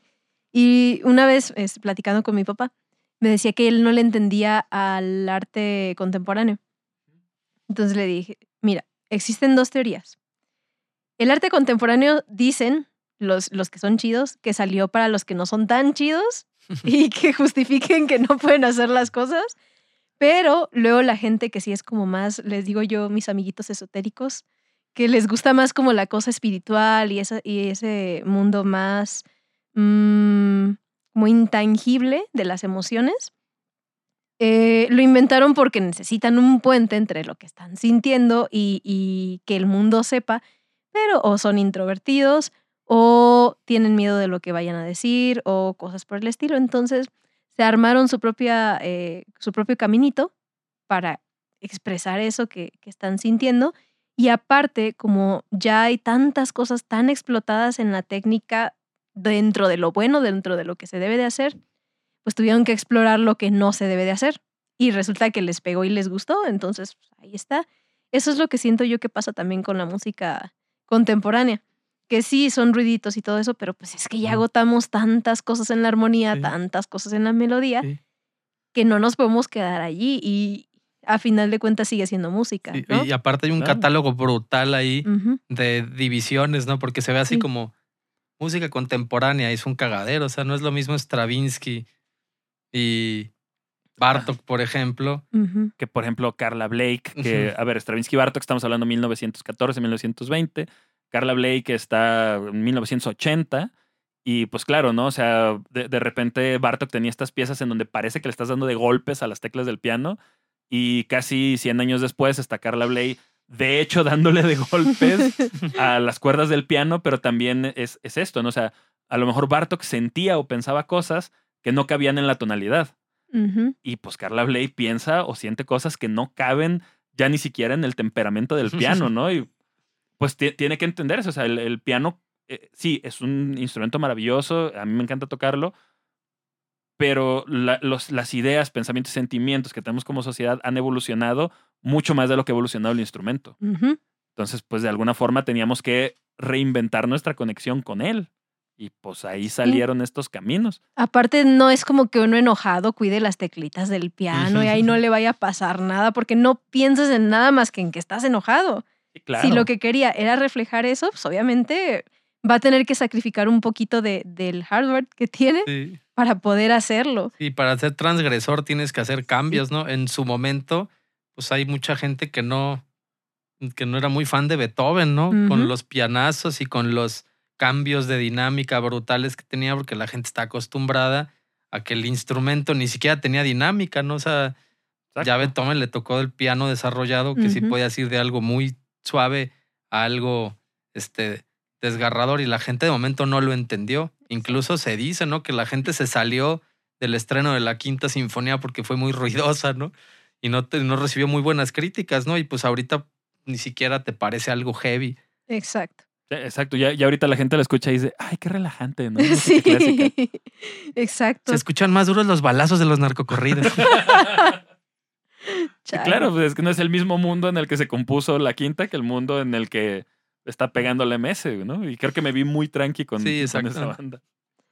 C: Y una vez platicando con mi papá, me decía que él no le entendía al arte contemporáneo. Entonces le dije, mira, existen dos teorías. El arte contemporáneo dicen los, los que son chidos que salió para los que no son tan chidos y que justifiquen que no pueden hacer las cosas. Pero luego la gente que sí es como más, les digo yo, mis amiguitos esotéricos, que les gusta más como la cosa espiritual y, esa, y ese mundo más mm, como intangible de las emociones, eh, lo inventaron porque necesitan un puente entre lo que están sintiendo y que el mundo sepa, pero o son introvertidos o tienen miedo de lo que vayan a decir o cosas por el estilo. Entonces se armaron su, propia, eh, su propio caminito para expresar eso que, que están sintiendo. Y aparte, como ya hay tantas cosas tan explotadas en la técnica dentro de lo bueno, dentro de lo que se debe de hacer, pues tuvieron que explorar lo que no se debe de hacer. Y resulta que les pegó y les gustó, entonces pues, ahí está. Eso es lo que siento yo que pasa también con la música contemporánea. Que sí, son ruiditos y todo eso, pero pues es que ya agotamos tantas cosas en la armonía,
B: Sí.
C: tantas cosas en la melodía,
B: Sí.
C: que no nos podemos quedar allí y a final de cuentas sigue siendo música,
B: Sí,
C: ¿no?
B: Y aparte hay un
A: Claro.
B: catálogo brutal ahí de divisiones, ¿no? Porque se ve así
C: Sí.
B: como música contemporánea, y es un cagadero. O sea, no es lo mismo Stravinsky y Bartok, por ejemplo.
A: Que por ejemplo Carla Blake, que, a ver, Stravinsky Bartok, estamos hablando 1914, 1920. Carla Blake está en 1980. Y pues claro, ¿no? O sea, de, de repente Bartok tenía estas piezas en donde parece que le estás dando de golpes a las teclas del piano. Y casi 100 años después está Carla Blake, de hecho, dándole de golpes a las cuerdas del piano, pero también es, es esto, ¿no? O sea, a lo mejor Bartok sentía o pensaba cosas que no cabían en la tonalidad. Y pues Carla Bley piensa o siente cosas que no caben ya ni siquiera en el temperamento del piano, ¿no? Y pues ti- tiene que entender eso. O sea, el, el piano, eh, sí, es un instrumento maravilloso, a mí me encanta tocarlo, pero la- los, las ideas, pensamientos y sentimientos que tenemos como sociedad han evolucionado mucho más de lo que ha evolucionado el instrumento. Entonces, pues de alguna forma teníamos que reinventar nuestra conexión con él. Y pues ahí salieron estos caminos.
C: Aparte, no es como que uno enojado cuide las teclitas del piano y ahí no le vaya a pasar nada porque no piensas en nada más que en que estás enojado.
A: Sí, claro.
C: Si lo que quería era reflejar eso, pues obviamente va a tener que sacrificar un poquito de, del hardware que tiene
B: Sí.
C: para poder hacerlo.
B: Y para ser transgresor tienes que hacer cambios, ¿no? En su momento, pues hay mucha gente que no, que no era muy fan de Beethoven, ¿no? Con los pianazos y con los cambios de dinámica brutales que tenía, porque la gente está acostumbrada a que el instrumento ni siquiera tenía dinámica, ¿no? O sea, ya a. Beethoven le tocó el piano desarrollado, que sí
C: Ujú.
B: podías ir de algo muy suave a algo este, desgarrador, y la gente de momento no lo entendió. Incluso se dice, ¿no? Que la gente se salió del estreno de la Quinta Sinfonía porque fue muy ruidosa, ¿no? Y no, te- no recibió muy buenas críticas, ¿no? Y pues ahorita ni siquiera te parece algo heavy.
C: Exacto.
A: Exacto, ya, ya ahorita la gente la escucha y dice, ay, qué relajante, ¿no? Música
C: Sí,
A: clásica".
C: exacto.
B: Se escuchan más duros los balazos de los narcocorridos.
A: Claro, pues es que no es el mismo mundo en el que se compuso la quinta que el mundo en el que está pegando la MS, ¿no? Y creo que me vi muy tranqui con,
B: Sí,
A: con esa banda.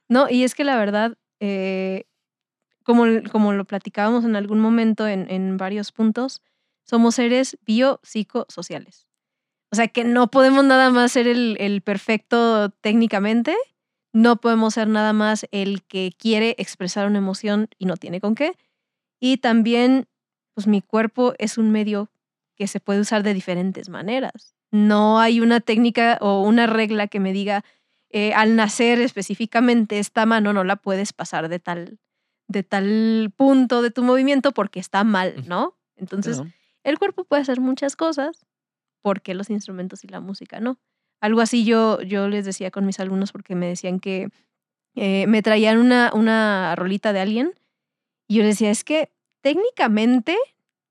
C: No, y es que la verdad, eh, como, como lo platicábamos en algún momento en, en varios puntos, somos seres biopsicosociales. O sea que no podemos nada más ser el, el perfecto técnicamente, no podemos ser nada más el que quiere expresar una emoción y no tiene con qué. Y también, pues mi cuerpo es un medio que se puede usar de diferentes maneras. No hay una técnica o una regla que me diga, eh, al nacer específicamente esta mano no la puedes pasar de tal, de tal punto de tu movimiento porque está mal, ¿no? Entonces,
A: Claro.
C: el cuerpo puede hacer muchas cosas, porque los instrumentos y la música no? Algo así yo, yo les decía con mis alumnos porque me decían que eh, me traían una, una rolita de alguien y yo les decía, es que técnicamente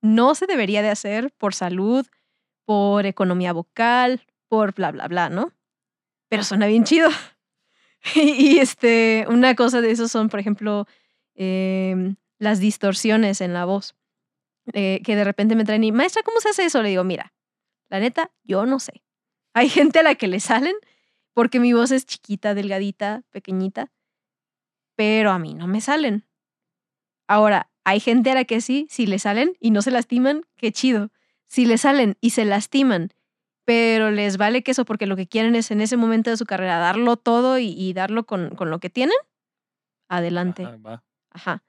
C: no se debería de hacer por salud, por economía vocal, por bla, bla, bla, ¿no? Pero suena bien chido. y, este, una cosa de eso son, por ejemplo, em, las distorsiones en la voz. eh, que de repente me traen y, maestra, ¿cómo se hace eso? Le digo, mira, la neta, yo no sé. Hay gente a la que le salen porque mi voz es chiquita, delgadita, pequeñita, pero a mí no me salen. Ahora, hay gente a la que sí, si le salen y no se lastiman, qué chido. Si le salen y se lastiman, pero les vale queso porque lo que quieren es en ese momento de su carrera darlo todo y, y darlo con, con, lo que tienen, adelante.
A: Ajá, va.
C: Ajá.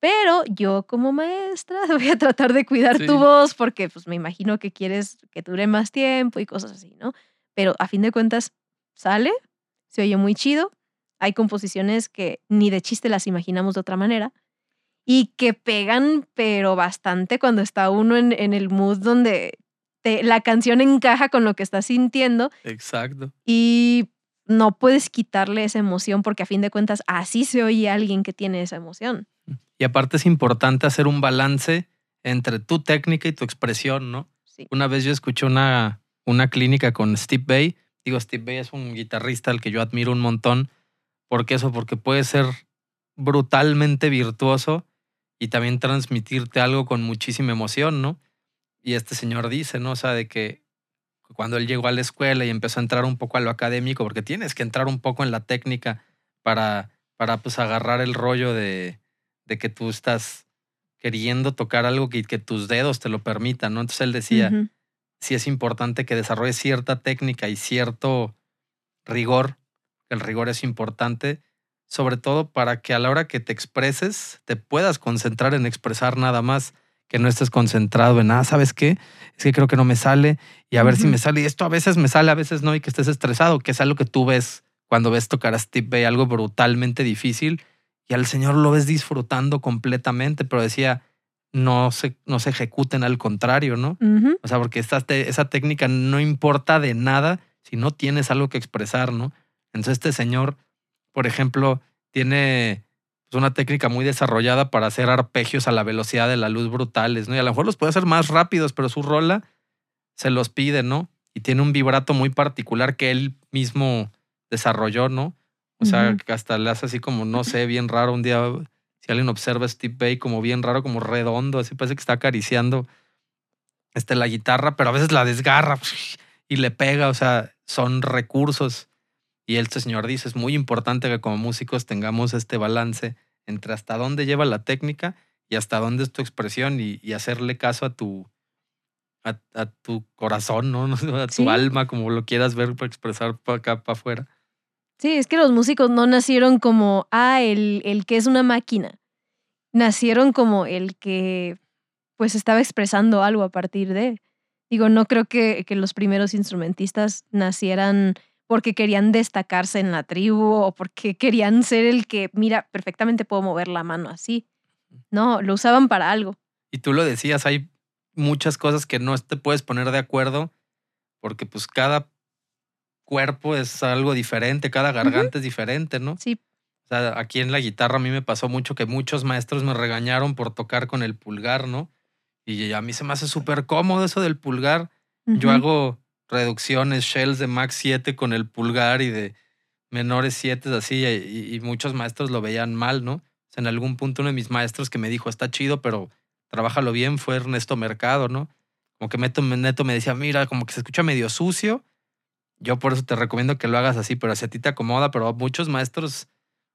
C: Pero yo como maestra voy a tratar de cuidar
B: Sí.
C: tu voz porque pues me imagino que quieres que dure más tiempo y cosas así, ¿no? Pero a fin de cuentas sale, se oye muy chido. Hay composiciones que ni de chiste las imaginamos de otra manera y que pegan, pero bastante cuando está uno en, en el mood donde te- la canción encaja con lo que estás sintiendo
B: Exacto.
C: y no puedes quitarle esa emoción porque a fin de cuentas así se oye alguien que tiene esa emoción.
B: Y aparte es importante hacer un balance entre tu técnica y tu expresión, ¿no?
C: Sí.
B: Una vez yo escuché una, una clínica con Steve Bay. Digo, Steve Bay es un guitarrista al que yo admiro un montón. ¿Por qué eso? Porque puede ser brutalmente virtuoso y también transmitirte algo con muchísima emoción, ¿no? Y este señor dice, ¿no? O sea, de que cuando él llegó a la escuela y empezó a entrar un poco a lo académico, porque tienes que entrar un poco en la técnica para, para pues agarrar el rollo de, de que tú estás queriendo tocar algo que, que tus dedos te lo permitan, ¿no? Entonces él decía, sí es importante que desarrolles cierta técnica y cierto rigor. El rigor es importante, sobre todo para que a la hora que te expreses te puedas concentrar en expresar nada más, que no estés concentrado en, ah, ¿sabes qué? Es que creo que no me sale y a ver si me sale. Y esto a veces me sale, a veces no, y que estés estresado, que es algo que tú ves cuando ves tocar a Steve Bay, algo brutalmente difícil, y al Señor lo ves disfrutando completamente, pero decía, no se, no se ejecuten al contrario, ¿no? O sea, porque esta esa técnica no importa de nada si no tienes algo que expresar, ¿no? Entonces este señor, por ejemplo, tiene pues, una técnica muy desarrollada para hacer arpegios a la velocidad de la luz brutales, ¿no? Y a lo mejor los puede hacer más rápidos, pero su rola se los pide, ¿no? Y tiene un vibrato muy particular que él mismo desarrolló, ¿no? O sea, que hasta le hace así como, no sé, bien raro. Un día, si alguien observa a Steve Bay como bien raro, como redondo, así parece que está acariciando este, la guitarra, pero a veces la desgarra y le pega. O sea, son recursos. Y este señor dice, es muy importante que como músicos tengamos este balance entre hasta dónde lleva la técnica y hasta dónde es tu expresión y, y hacerle caso a tu, a, a tu corazón, ¿no? A tu
C: Sí.
B: alma, como lo quieras ver para expresar para acá, para afuera.
C: Sí, es que los músicos no nacieron como, ah, el, el que es una máquina. Nacieron como el que pues estaba expresando algo a partir de. Digo, no creo que, que los primeros instrumentistas nacieran porque querían destacarse en la tribu o porque querían ser el que, mira, perfectamente puedo mover la mano así. No, lo usaban para algo.
B: Y tú lo decías, hay muchas cosas que no te puedes poner de acuerdo porque pues cada cuerpo es algo diferente, cada garganta es diferente, ¿no?
C: Sí.
B: O sea, aquí en la guitarra a mí me pasó mucho que muchos maestros me regañaron por tocar con el pulgar, ¿no? Y a mí se me hace súper cómodo eso del pulgar. Yo hago reducciones, shells de max 7 con el pulgar y de menores 7 así, y, y muchos maestros lo veían mal, ¿no? O sea, en algún punto uno de mis maestros que me dijo, está chido, pero trabájalo bien, fue Ernesto Mercado, ¿no? Como que Neto, Neto me decía, mira, como que se escucha medio sucio. Yo por eso te recomiendo que lo hagas así, pero si a ti te acomoda, pero muchos maestros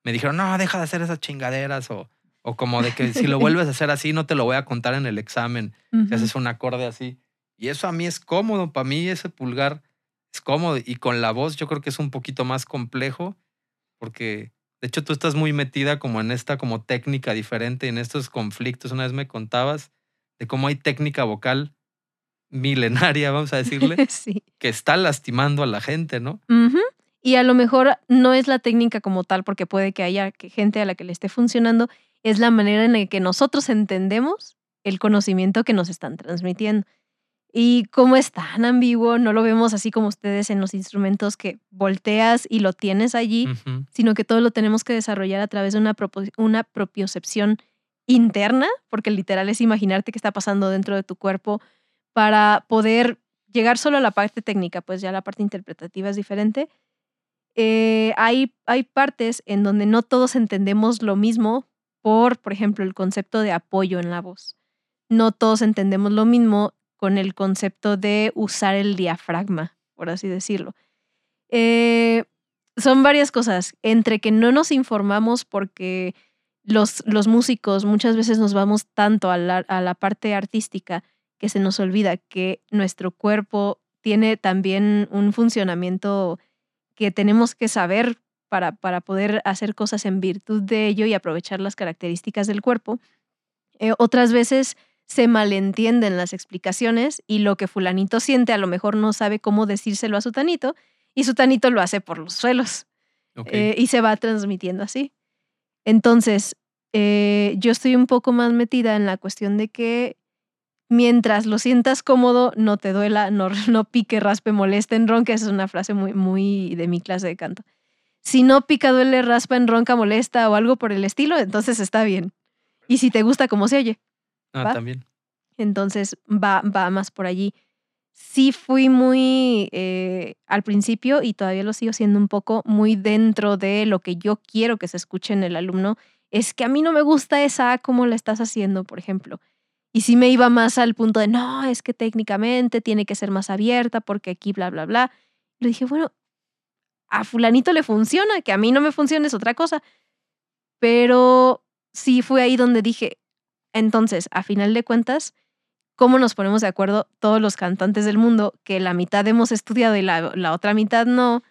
B: me dijeron, no, deja de hacer esas chingaderas o O como de que si lo vuelves a hacer así, no te lo voy a contar en el examen.
C: Ujú.
B: Si haces un acorde así. Y eso a mí es cómodo. Para mí ese pulgar es cómodo. Y con la voz yo creo que es un poquito más complejo. Porque de hecho tú estás muy metida como en esta como técnica diferente, en estos conflictos. Una vez me contabas de cómo hay técnica vocal milenaria, vamos a decirle,
C: sí.
B: que está lastimando a la gente, ¿no?
C: Y a lo mejor no es la técnica como tal, porque puede que haya gente a la que le esté funcionando, es la manera en la que nosotros entendemos el conocimiento que nos están transmitiendo. Y como es tan ambiguo, no lo vemos así como ustedes en los instrumentos que volteas y lo tienes allí, sino que todo lo tenemos que desarrollar a través de una, una propiocepción interna, porque literal es imaginarte qué está pasando dentro de tu cuerpo para poder llegar solo a la parte técnica, pues ya la parte interpretativa es diferente. Eh, hay, hay partes en donde no todos entendemos lo mismo por, por ejemplo, el concepto de apoyo en la voz. No todos entendemos lo mismo con el concepto de usar el diafragma, por así decirlo. Eh, son varias cosas, entre que no nos informamos porque los, los músicos muchas veces nos vamos tanto a la, a la parte artística que se nos olvida que nuestro cuerpo tiene también un funcionamiento que tenemos que saber para, para poder hacer cosas en virtud de ello y aprovechar las características del cuerpo. Eh, otras veces se malentienden las explicaciones y lo que fulanito siente a lo mejor no sabe cómo decírselo a su tanito y su tanito lo hace por los suelos eh, y se va transmitiendo así. Entonces, eh, yo estoy un poco más metida en la cuestión de que mientras lo sientas cómodo, no te duela, no, no pique, raspe, moleste, enronque. Esa es una frase muy, muy de mi clase de canto. Si no pica, duele, raspa, enronca, molesta o algo por el estilo, entonces está bien. Y si te gusta cómo se oye,
B: ah,
C: ¿va?
B: también.
C: entonces va, va más por allí. Sí fui muy eh, al principio y todavía lo sigo siendo un poco muy dentro de lo que yo quiero que se escuche en el alumno. Es que a mí no me gusta esa A como la estás haciendo, por ejemplo. Y sí me iba más al punto de, no, es que técnicamente tiene que ser más abierta porque aquí bla, bla, bla. Y le dije, bueno, a fulanito le funciona, que a mí no me funciona es otra cosa. Pero sí fue ahí donde dije, entonces, a final de cuentas, ¿cómo nos ponemos de acuerdo todos los cantantes del mundo que la mitad hemos estudiado y la, otra mitad no?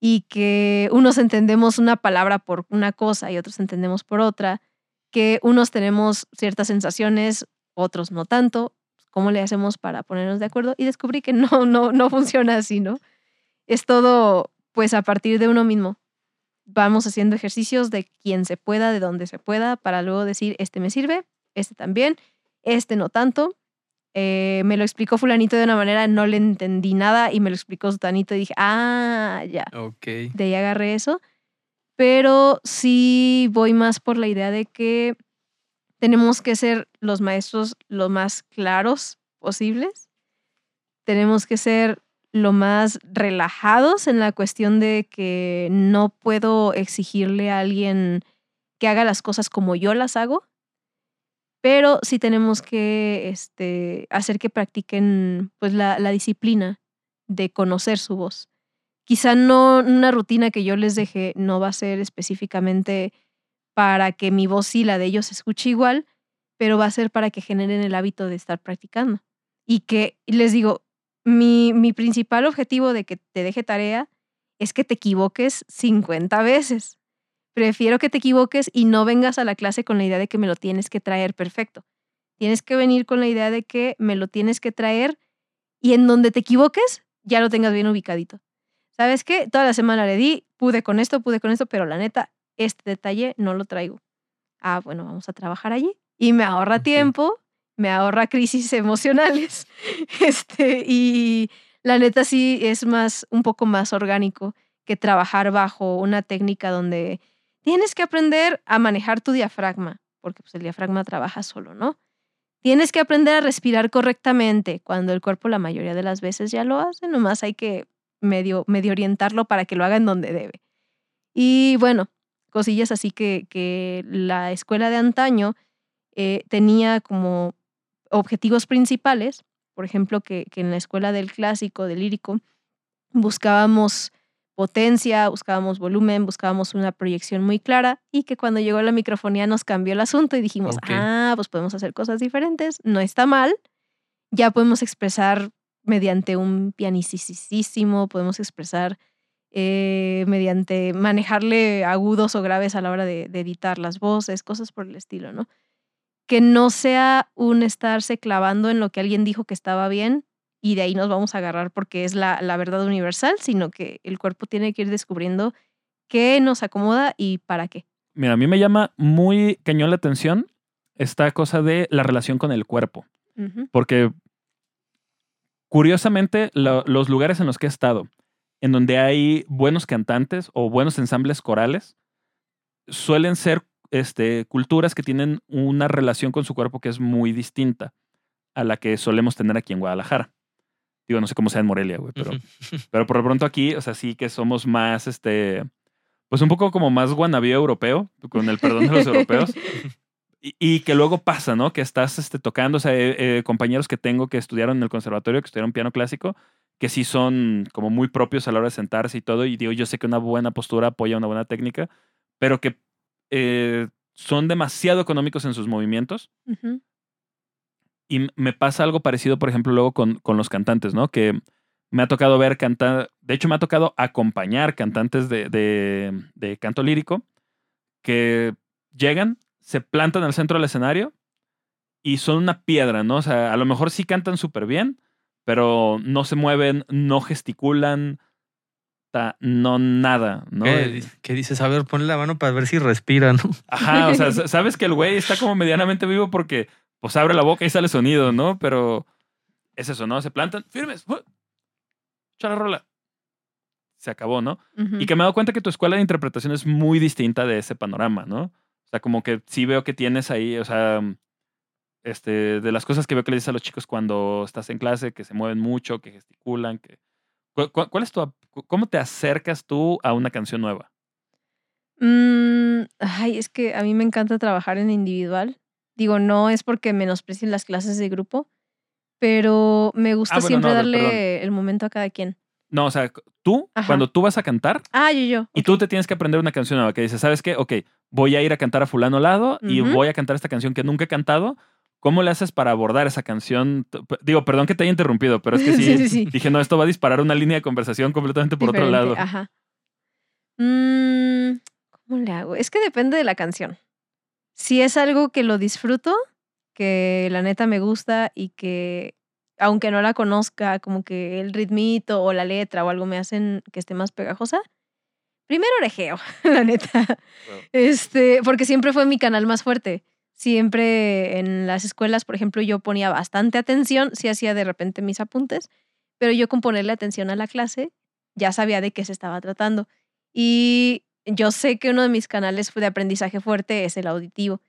C: Y que unos entendemos una palabra por una cosa y otros entendemos por otra, que unos tenemos ciertas sensaciones, otros no tanto. ¿Cómo le hacemos para ponernos de acuerdo? Y descubrí que no, no, no funciona así, ¿no? Es todo, pues, a partir de uno mismo. Vamos haciendo ejercicios de quien se pueda, de donde se pueda, para luego decir, este me sirve, este también, este no tanto. Eh, me lo explicó fulanito de una manera, no le entendí nada y me lo explicó sutanito y dije, ah, ya,
B: Ok.
C: de ahí agarré eso. Pero sí voy más por la idea de que tenemos que ser los maestros lo más claros posibles. Tenemos que ser lo más relajados en la cuestión de que no puedo exigirle a alguien que haga las cosas como yo las hago, pero sí tenemos que este, hacer que practiquen pues, la, disciplina de conocer su voz. Quizá no una rutina que yo les deje no va a ser específicamente para que mi voz y la de ellos se escuche igual, pero va a ser para que generen el hábito de estar practicando. Y que les digo, mi, mi principal objetivo de que te deje tarea es que te equivoques 50 veces. Prefiero que te equivoques y no vengas a la clase con la idea de que me lo tienes que traer perfecto. Tienes que venir con la idea de que me lo tienes que traer y en donde te equivoques ya lo tengas bien ubicadito. ¿Sabes qué? Toda la semana le di, pude con esto, pude con esto, pero la neta, este detalle no lo traigo. Ah, bueno, vamos a trabajar allí. Y me ahorra tiempo, me ahorra crisis emocionales. Este, y la neta sí es más, un poco más orgánico que trabajar bajo una técnica donde tienes que aprender a manejar tu diafragma, porque pues, el diafragma trabaja solo, ¿no? Tienes que aprender a respirar correctamente, cuando el cuerpo la mayoría de las veces ya lo hace, nomás hay que medio, medio orientarlo para que lo haga en donde debe. Y bueno, cosillas así que, que la escuela de antaño eh, tenía como objetivos principales, por ejemplo, que, que en la escuela del clásico, del lírico, buscábamos potencia, buscábamos volumen, buscábamos una proyección muy clara y que cuando llegó la microfonía nos cambió el asunto y dijimos, ah, pues podemos hacer cosas diferentes, no está mal, ya podemos expresar mediante un pianicísimo, podemos expresar eh, mediante manejarle agudos o graves a la hora de, de editar las voces, cosas por el estilo, ¿no? Que no sea un estarse clavando en lo que alguien dijo que estaba bien y de ahí nos vamos a agarrar porque es la, la verdad universal, sino que el cuerpo tiene que ir descubriendo qué nos acomoda y para qué.
A: Mira, a mí me llama muy cañón la atención esta cosa de la relación con el cuerpo. Porque curiosamente, lo- los lugares en los que he estado, en donde hay buenos cantantes o buenos ensambles corales, suelen ser este, culturas que tienen una relación con su cuerpo que es muy distinta a la que solemos tener aquí en Guadalajara. Digo, no sé cómo sea en Morelia, güey, pero, pero por lo pronto aquí, o sea, sí que somos más, este, pues un poco como más guanabío europeo, con el perdón de los europeos. Y, y que luego pasa, ¿no? Que estás este, tocando, o sea, eh, eh, compañeros que tengo que estudiaron en el conservatorio, que estudiaron piano clásico, que sí son como muy propios a la hora de sentarse y todo. Y digo, yo sé que una buena postura apoya una buena técnica, pero que eh, son demasiado económicos en sus movimientos.
C: Ujú.
A: Y me pasa algo parecido, por ejemplo, luego con, con los cantantes, ¿no? Que me ha tocado ver cantar, de hecho me ha tocado acompañar cantantes de, de, de canto lírico que llegan, se plantan al centro del escenario y son una piedra, ¿no? O sea, a lo mejor sí cantan súper bien, pero no se mueven, no gesticulan, ta- no nada, ¿no?
B: ¿Qué, qué dices? A ver, ponle la mano para ver si respira, ¿no?
A: Ajá, o sea, sabes que el güey está como medianamente vivo porque pues abre la boca y sale sonido, ¿no? Pero es eso, ¿no? Se plantan, firmes, ¡fu! echa la rola. Se acabó, ¿no? Y que me he dado cuenta que tu escuela de interpretación es muy distinta de ese panorama, ¿no? O sea, como que sí veo que tienes ahí, o sea, este, de las cosas que veo que le dices a los chicos cuando estás en clase, que se mueven mucho, que gesticulan, que... ¿Cu- cu- ¿Cuál es tu, cómo te acercas tú a una canción nueva?
C: Mm, ay, es que a mí me encanta trabajar en individual. Digo, no es porque menosprecien las clases de grupo, pero me gusta
A: Ah, bueno,
C: siempre
A: no,
C: darle
A: perdón.
C: el momento a cada quien.
A: No, o sea, tú,
C: Ajá.
A: cuando tú vas a cantar,
C: Ah, yo, yo.
A: Y tú te tienes que aprender una canción nueva que dices, ¿sabes qué? Ok, voy a ir a cantar a fulano lado y voy a cantar esta canción que nunca he cantado. ¿Cómo le haces para abordar esa canción? Digo, perdón que te haya interrumpido, pero es que sí,
C: Sí, sí, sí.
A: dije, no, esto va a disparar una línea de conversación completamente por otro lado.
C: Ajá. Mm, ¿Cómo le hago? Es que depende de la canción. Si es algo que lo disfruto, que la neta me gusta y que aunque no la conozca, como que el ritmito o la letra o algo me hacen que esté más pegajosa, primero orejeo, la neta. Este, porque siempre fue mi canal más fuerte. Siempre en las escuelas, por ejemplo, yo ponía bastante atención, sí hacía de repente mis apuntes, pero yo con ponerle atención a la clase ya sabía de qué se estaba tratando. Y yo sé que uno de mis canales de aprendizaje fuerte es el auditivo.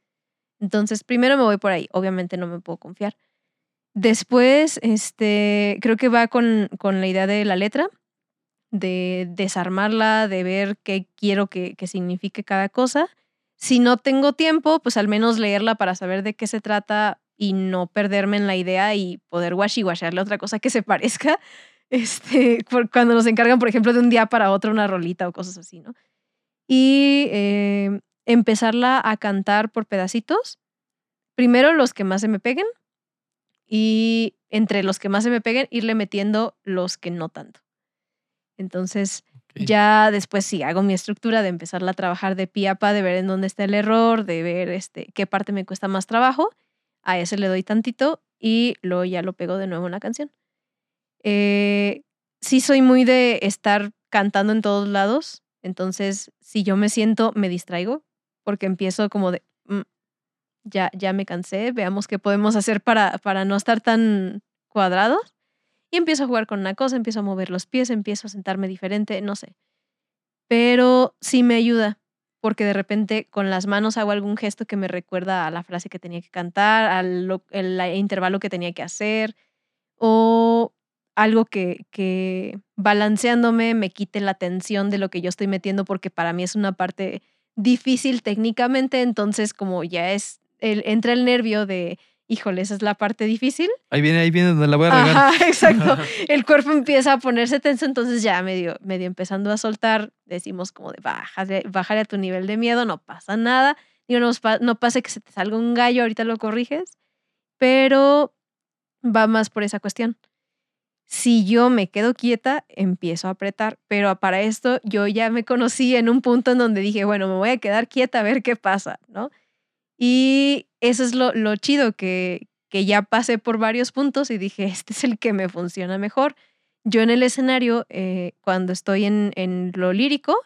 C: Entonces, primero me voy por ahí. Obviamente no me puedo confiar. Después, este, creo que va con, con la idea de la letra, de desarmarla, de ver qué quiero que, que signifique cada cosa. Si no tengo tiempo, pues al menos leerla para saber de qué se trata y no perderme en la idea y poder washiwasharle otra cosa que se parezca. Este, cuando nos encargan, por ejemplo, de un día para otro una rolita o cosas así, ¿no? Y eh, empezarla a cantar por pedacitos. Primero los que más se me peguen y entre los que más se me peguen irle metiendo los que no tanto. Entonces, ya después sí hago mi estructura de empezarla a trabajar de pie a pa, de ver en dónde está el error, de ver este, qué parte me cuesta más trabajo. A ese le doy tantito y luego ya lo pego de nuevo en la canción. Eh, sí soy muy de estar cantando en todos lados. Entonces, si yo me siento, me distraigo porque empiezo como de, "Mm, ya, ya me cansé, veamos qué podemos hacer para, para no estar tan cuadrados. Y empiezo a jugar con una cosa, empiezo a mover los pies, empiezo a sentarme diferente, no sé. Pero sí me ayuda, porque de repente con las manos hago algún gesto que me recuerda a la frase que tenía que cantar, al lo- el intervalo que tenía que hacer, o algo que, que balanceándome me quite la tensión de lo que yo estoy metiendo, porque para mí es una parte difícil técnicamente, entonces como ya es, el, entra el nervio de híjole, esa es la parte difícil.
B: Ahí viene, ahí viene donde la voy a regar.
C: Ajá, exacto. El cuerpo empieza a ponerse tenso, entonces ya medio, medio empezando a soltar, decimos como de bájale, bájale a tu nivel de miedo, no pasa nada. Digo, no, no pase que se te salga un gallo, ahorita lo corriges, pero va más por esa cuestión. Si yo me quedo quieta, empiezo a apretar, pero para esto yo ya me conocí en un punto en donde dije, bueno, me voy a quedar quieta a ver qué pasa, ¿no? Y eso es lo, lo chido, que, que ya pasé por varios puntos y dije, este es el que me funciona mejor. Yo en el escenario, eh, cuando estoy en, en lo lírico,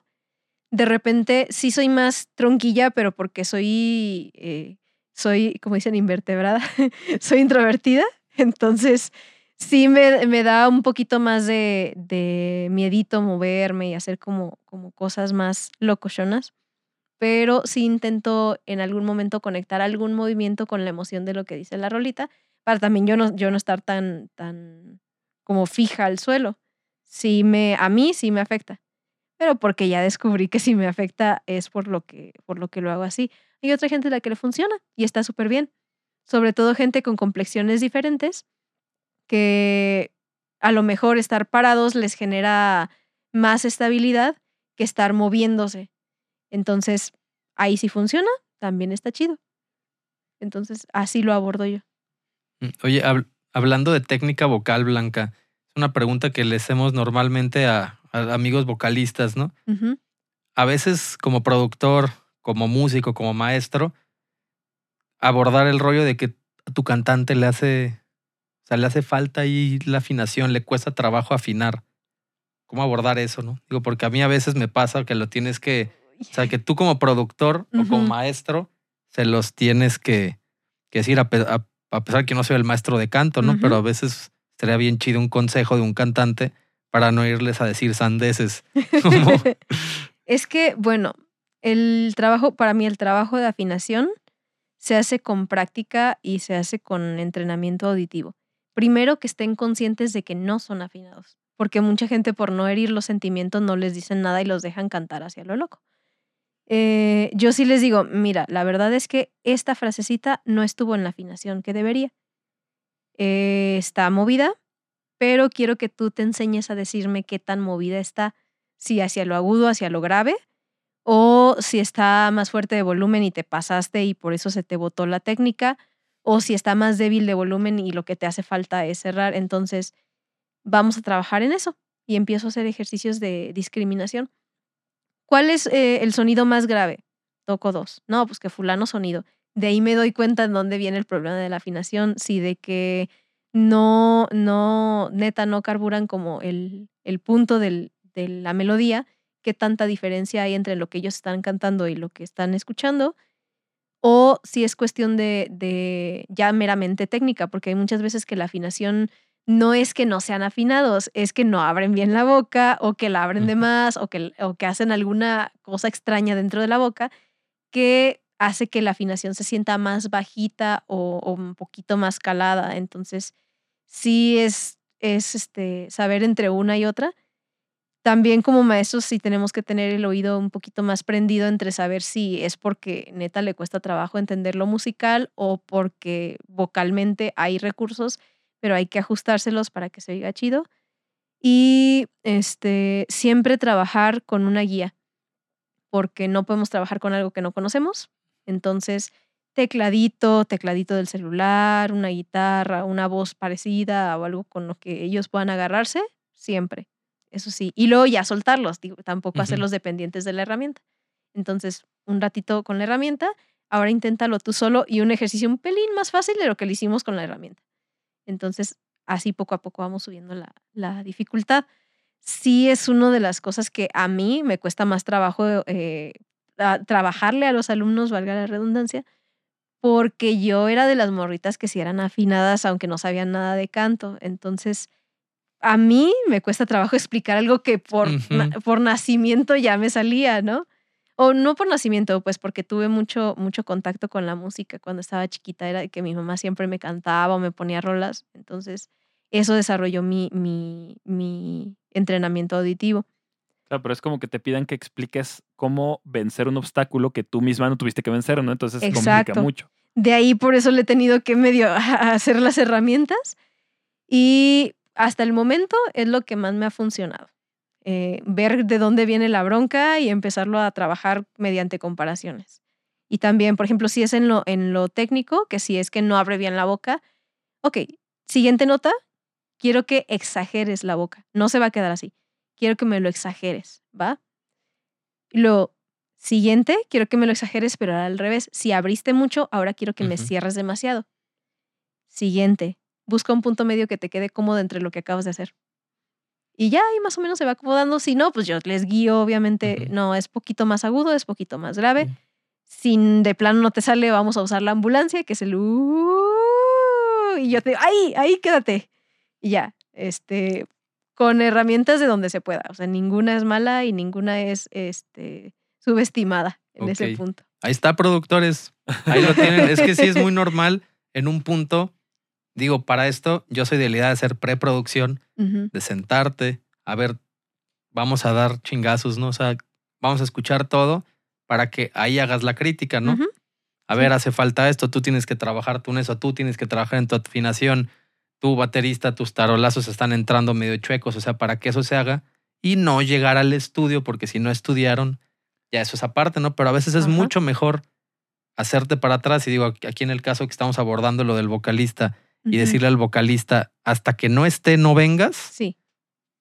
C: de repente sí soy más tronquilla, pero porque soy, eh, soy, como dicen, invertebrada, soy introvertida. Entonces, sí me, me da un poquito más de, de miedito moverme y hacer como, como cosas más locochonas. Pero sí intento en algún momento conectar algún movimiento con la emoción de lo que dice la rolita, para también yo no, yo no estar tan, tan como fija al suelo. Sí me, a mí sí me afecta pero porque ya descubrí que si me afecta es por lo que, por lo que lo hago así. Hay otra gente a la que le funciona y está súper bien. Sobre todo gente con complexiones diferentes que a lo mejor estar parados les genera más estabilidad que estar moviéndose. Entonces, ahí sí funciona, también está chido. Entonces, así lo abordo yo.
B: Mm, Oye, hab- hablando de técnica vocal, Blanca, es una pregunta que le hacemos normalmente a, a amigos vocalistas, ¿no? A veces como productor, como músico, como maestro, abordar el rollo de que a tu cantante le hace, o sea, le hace falta ahí la afinación, le cuesta trabajo afinar. ¿Cómo abordar eso, no? Digo, porque a mí a veces me pasa que lo tienes que, o sea, que tú como productor o como maestro se los tienes que, que decir, a, a- a pesar que no soy el maestro de canto, ¿no? Pero a veces estaría bien chido un consejo de un cantante para no irles a decir sandeces.
C: Es que, bueno, el trabajo, para mí el trabajo de afinación se hace con práctica y se hace con entrenamiento auditivo. Primero que estén conscientes de que no son afinados, porque mucha gente por no herir los sentimientos no les dicen nada y los dejan cantar hacia lo loco. Eh, yo sí les digo, mira, la verdad es que esta frasecita no estuvo en la afinación que debería. Eh, está movida, pero quiero que tú te enseñes a decirme qué tan movida está, si hacia lo agudo, hacia lo grave, o si está más fuerte de volumen y te pasaste y por eso se te botó la técnica, o si está más débil de volumen y lo que te hace falta es cerrar. Entonces, vamos a trabajar en eso y empiezo a hacer ejercicios de discriminación. ¿Cuál es eh, el sonido más grave? Toco dos. No, pues que fulano sonido. De ahí me doy cuenta en dónde viene el problema de la afinación, si de que no, no, neta, no carburan como el, el punto de la melodía, qué tanta diferencia hay entre lo que ellos están cantando y lo que están escuchando, o si es cuestión de, de ya meramente técnica, porque hay muchas veces que la afinación no es que no sean afinados, es que no abren bien la boca o que la abren de más o que, o que hacen alguna cosa extraña dentro de la boca que hace que la afinación se sienta más bajita o, o un poquito más calada. Entonces, sí es, es este, saber entre una y otra. También como maestros sí tenemos que tener el oído un poquito más prendido entre saber si es porque neta le cuesta trabajo entender lo musical o porque vocalmente hay recursos, pero hay que ajustárselos para que se oiga chido. Y este, siempre trabajar con una guía, porque no podemos trabajar con algo que no conocemos. Entonces, tecladito, tecladito del celular, una guitarra, una voz parecida o algo con lo que ellos puedan agarrarse, siempre. Eso sí. Y luego ya soltarlos, digo, tampoco hacerlos dependientes de la herramienta. Entonces, un ratito con la herramienta, ahora inténtalo tú solo y un ejercicio un pelín más fácil de lo que lo hicimos con la herramienta. Entonces, así poco a poco vamos subiendo la, la dificultad. Sí es una de las cosas que a mí me cuesta más trabajo eh, a- trabajarle a los alumnos, valga la redundancia, porque yo era de las morritas que sí eran afinadas, aunque no sabían nada de canto. Entonces, a mí me cuesta trabajo explicar algo que por, na- por nacimiento ya me salía, ¿no? O no por nacimiento, pues porque tuve mucho, mucho contacto con la música cuando estaba chiquita, era que mi mamá siempre me cantaba o me ponía rolas. Entonces, eso desarrolló mi, mi, mi entrenamiento auditivo.
A: Claro, pero es como que te pidan que expliques cómo vencer un obstáculo que tú misma no tuviste que vencer, ¿no? Entonces complica
C: Exacto.
A: mucho.
C: De ahí por eso le he tenido que medio hacer las herramientas. Y hasta el momento es lo que más me ha funcionado. Eh, ver de dónde viene la bronca y empezarlo a trabajar mediante comparaciones. Y también, por ejemplo, si es en lo, en lo técnico, que si es que no abre bien la boca, ok, siguiente nota, quiero que exageres la boca. No se va a quedar así. Quiero que me lo exageres, ¿va? Lo siguiente, quiero que me lo exageres, pero al revés. Si abriste mucho, ahora quiero que me cierres demasiado. Siguiente, busca un punto medio que te quede cómodo entre lo que acabas de hacer. Y ya ahí más o menos se va acomodando. Si no, pues yo les guío, obviamente, no, es poquito más agudo, es poquito más grave. Si de plano no te sale, vamos a usar la ambulancia, que es el... Uh, y yo te digo, ahí, ahí quédate. Y ya, este, con herramientas de donde se pueda. O sea, ninguna es mala y ninguna es este, subestimada en ese punto.
B: Ahí está, productores. Ahí lo tienen. es que sí es muy normal en un punto. Digo, para esto, yo soy de la idea de hacer preproducción, de sentarte, a ver, vamos a dar chingazos, ¿no? O sea, vamos a escuchar todo para que ahí hagas la crítica, ¿no? A ver, hace falta esto, tú tienes que trabajar tú en eso, tú tienes que trabajar en tu afinación, tu baterista, tus tarolazos están entrando medio chuecos, o sea, para que eso se haga y no llegar al estudio, porque si no estudiaron, ya eso es aparte, ¿no? Pero a veces es mucho mejor hacerte para atrás y digo, aquí en el caso que estamos abordando lo del vocalista y decirle al vocalista, hasta que no esté, no vengas.
C: Sí.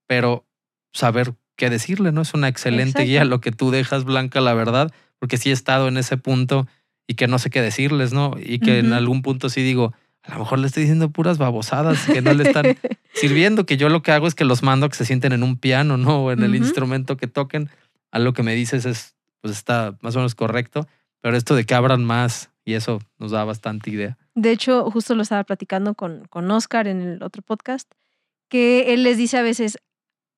B: Pero saber qué decirle, ¿no? Es una excelente guía lo que tú dejas, Blanca, la verdad, porque sí he estado en ese punto y que no sé qué decirles, ¿no? Y que en algún punto sí digo, a lo mejor le estoy diciendo puras babosadas que no le están sirviendo, que yo lo que hago es que los mando a que se sienten en un piano, ¿no? O en el instrumento que toquen. A lo que me dices es, pues está más o menos correcto, pero esto de que abran más y eso nos da bastante idea.
C: De hecho, justo lo estaba platicando con, con Oscar en el otro podcast, que él les dice a veces,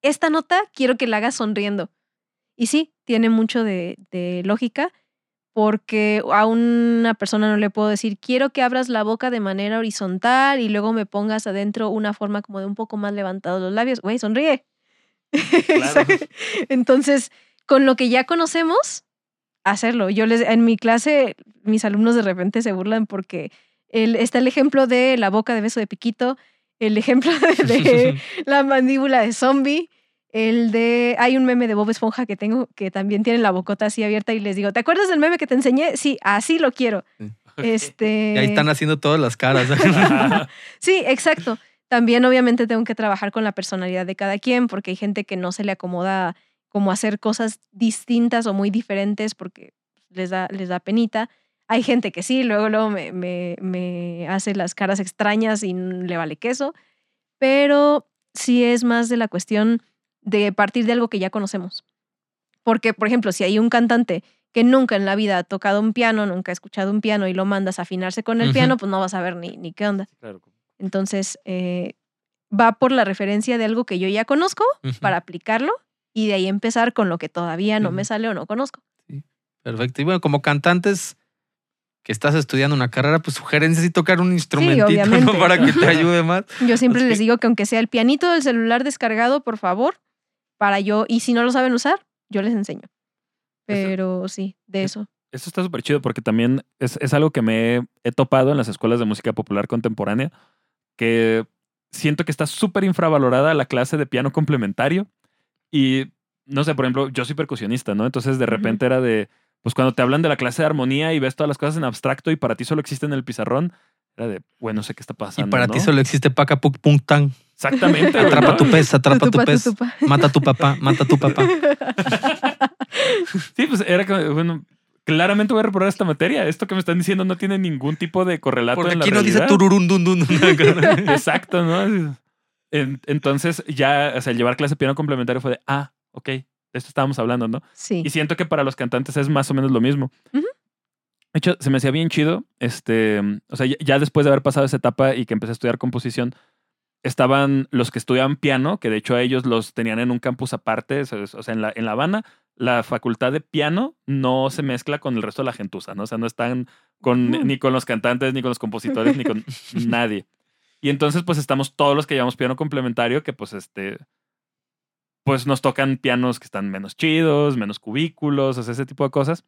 C: esta nota quiero que la hagas sonriendo. Y sí, tiene mucho de, de lógica, porque a una persona no le puedo decir, quiero que abras la boca de manera horizontal y luego me pongas adentro una forma como de un poco más levantados los labios. Güey, sonríe. Entonces, con lo que ya conocemos, hacerlo. Yo les, en mi clase, mis alumnos de repente se burlan porque el, está el ejemplo de la boca de beso de piquito, el ejemplo de la mandíbula de zombie, el de. Hay un meme de Bob Esponja que tengo que también tiene la bocota así abierta y les digo, ¿te acuerdas del meme que te enseñé? Sí, así lo quiero. Este.
B: Y ahí están haciendo todas las caras.
C: sí, exacto. También, obviamente, tengo que trabajar con la personalidad de cada quien, porque hay gente que no se le acomoda como hacer cosas distintas o muy diferentes porque les da, les da penita. Hay gente que sí, luego, luego me, me, me hace las caras extrañas y le vale queso. Pero sí es más de la cuestión de partir de algo que ya conocemos. Porque, por ejemplo, si hay un cantante que nunca en la vida ha tocado un piano, nunca ha escuchado un piano y lo mandas a afinarse con el piano, pues no vas a ver ni, ni qué onda. Entonces, eh, va por la referencia de algo que yo ya conozco para aplicarlo y de ahí empezar con lo que todavía no me sale o no conozco.
B: Sí, perfecto. Y bueno, como cantantes que estás estudiando una carrera, pues sugerencias y tocar un instrumentito para que te ayude más.
C: Yo siempre les digo que aunque sea el pianito del celular descargado, por favor, para yo, y si no lo saben usar, yo les enseño. Pero sí, de eso.
A: Eso está súper chido porque también es, es, algo que me he, topado en las escuelas de música popular contemporánea, que siento que está súper infravalorada la clase de piano complementario. Y no sé, por ejemplo, yo soy percusionista, ¿no? Entonces de repente era de, pues cuando te hablan de la clase de armonía y ves todas las cosas en abstracto y para ti solo existe en el pizarrón, era de, bueno, no sé qué está pasando.
B: Y para ti solo existe paca puk punk tan.
A: Exactamente.
B: Atrapa tu pez, atrapa tu, pez. Mata a tu papá, mata a tu papá.
A: sí, pues era que, bueno, claramente voy a reprobar esta materia. Esto que me están diciendo no tiene ningún tipo de correlato
B: Porque
A: en
B: aquí
A: no
B: dice tururún dun dun.
A: Exacto, ¿no? Entonces ya, o sea, llevar clase de piano complementario fue de, ah, ok, esto estábamos hablando, ¿no?
C: Sí.
A: Y siento que para los cantantes es más o menos lo mismo. De hecho, se me hacía bien chido, este, o sea, ya después de haber pasado esa etapa y que empecé a estudiar composición, estaban los que estudiaban piano, que de hecho a ellos los tenían en un campus aparte, o sea, en La, en la Habana, la facultad de piano no se mezcla con el resto de la gentuza, ¿no? O sea, no están con, ni con los cantantes, ni con los compositores, ni con nadie. Y entonces, pues estamos todos los que llevamos piano complementario, que pues este, pues nos tocan pianos que están menos chidos, menos cubículos, o sea, ese tipo de cosas.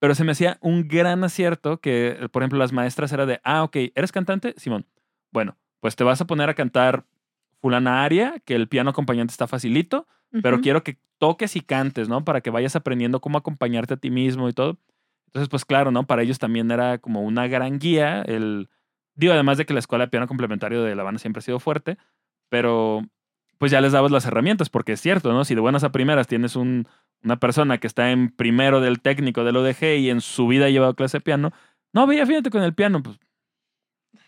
A: Pero se me hacía un gran acierto que, por ejemplo, las maestras era de, ah, ok, ¿eres cantante? Simón. Bueno, pues te vas a poner a cantar fulana aria, que el piano acompañante está facilito, pero quiero que toques y cantes, ¿no? Para que vayas aprendiendo cómo acompañarte a ti mismo y todo. Entonces, pues claro, ¿no? Para ellos también era como una gran guía. El, digo, además de que la escuela de piano complementario de La Habana siempre ha sido fuerte, pero pues ya les dabas las herramientas, porque es cierto, ¿no? Si de buenas a primeras tienes un, una persona que está en primero del técnico del ODG y en su vida ha llevado clase de piano, no, ve, fíjate con el piano, pues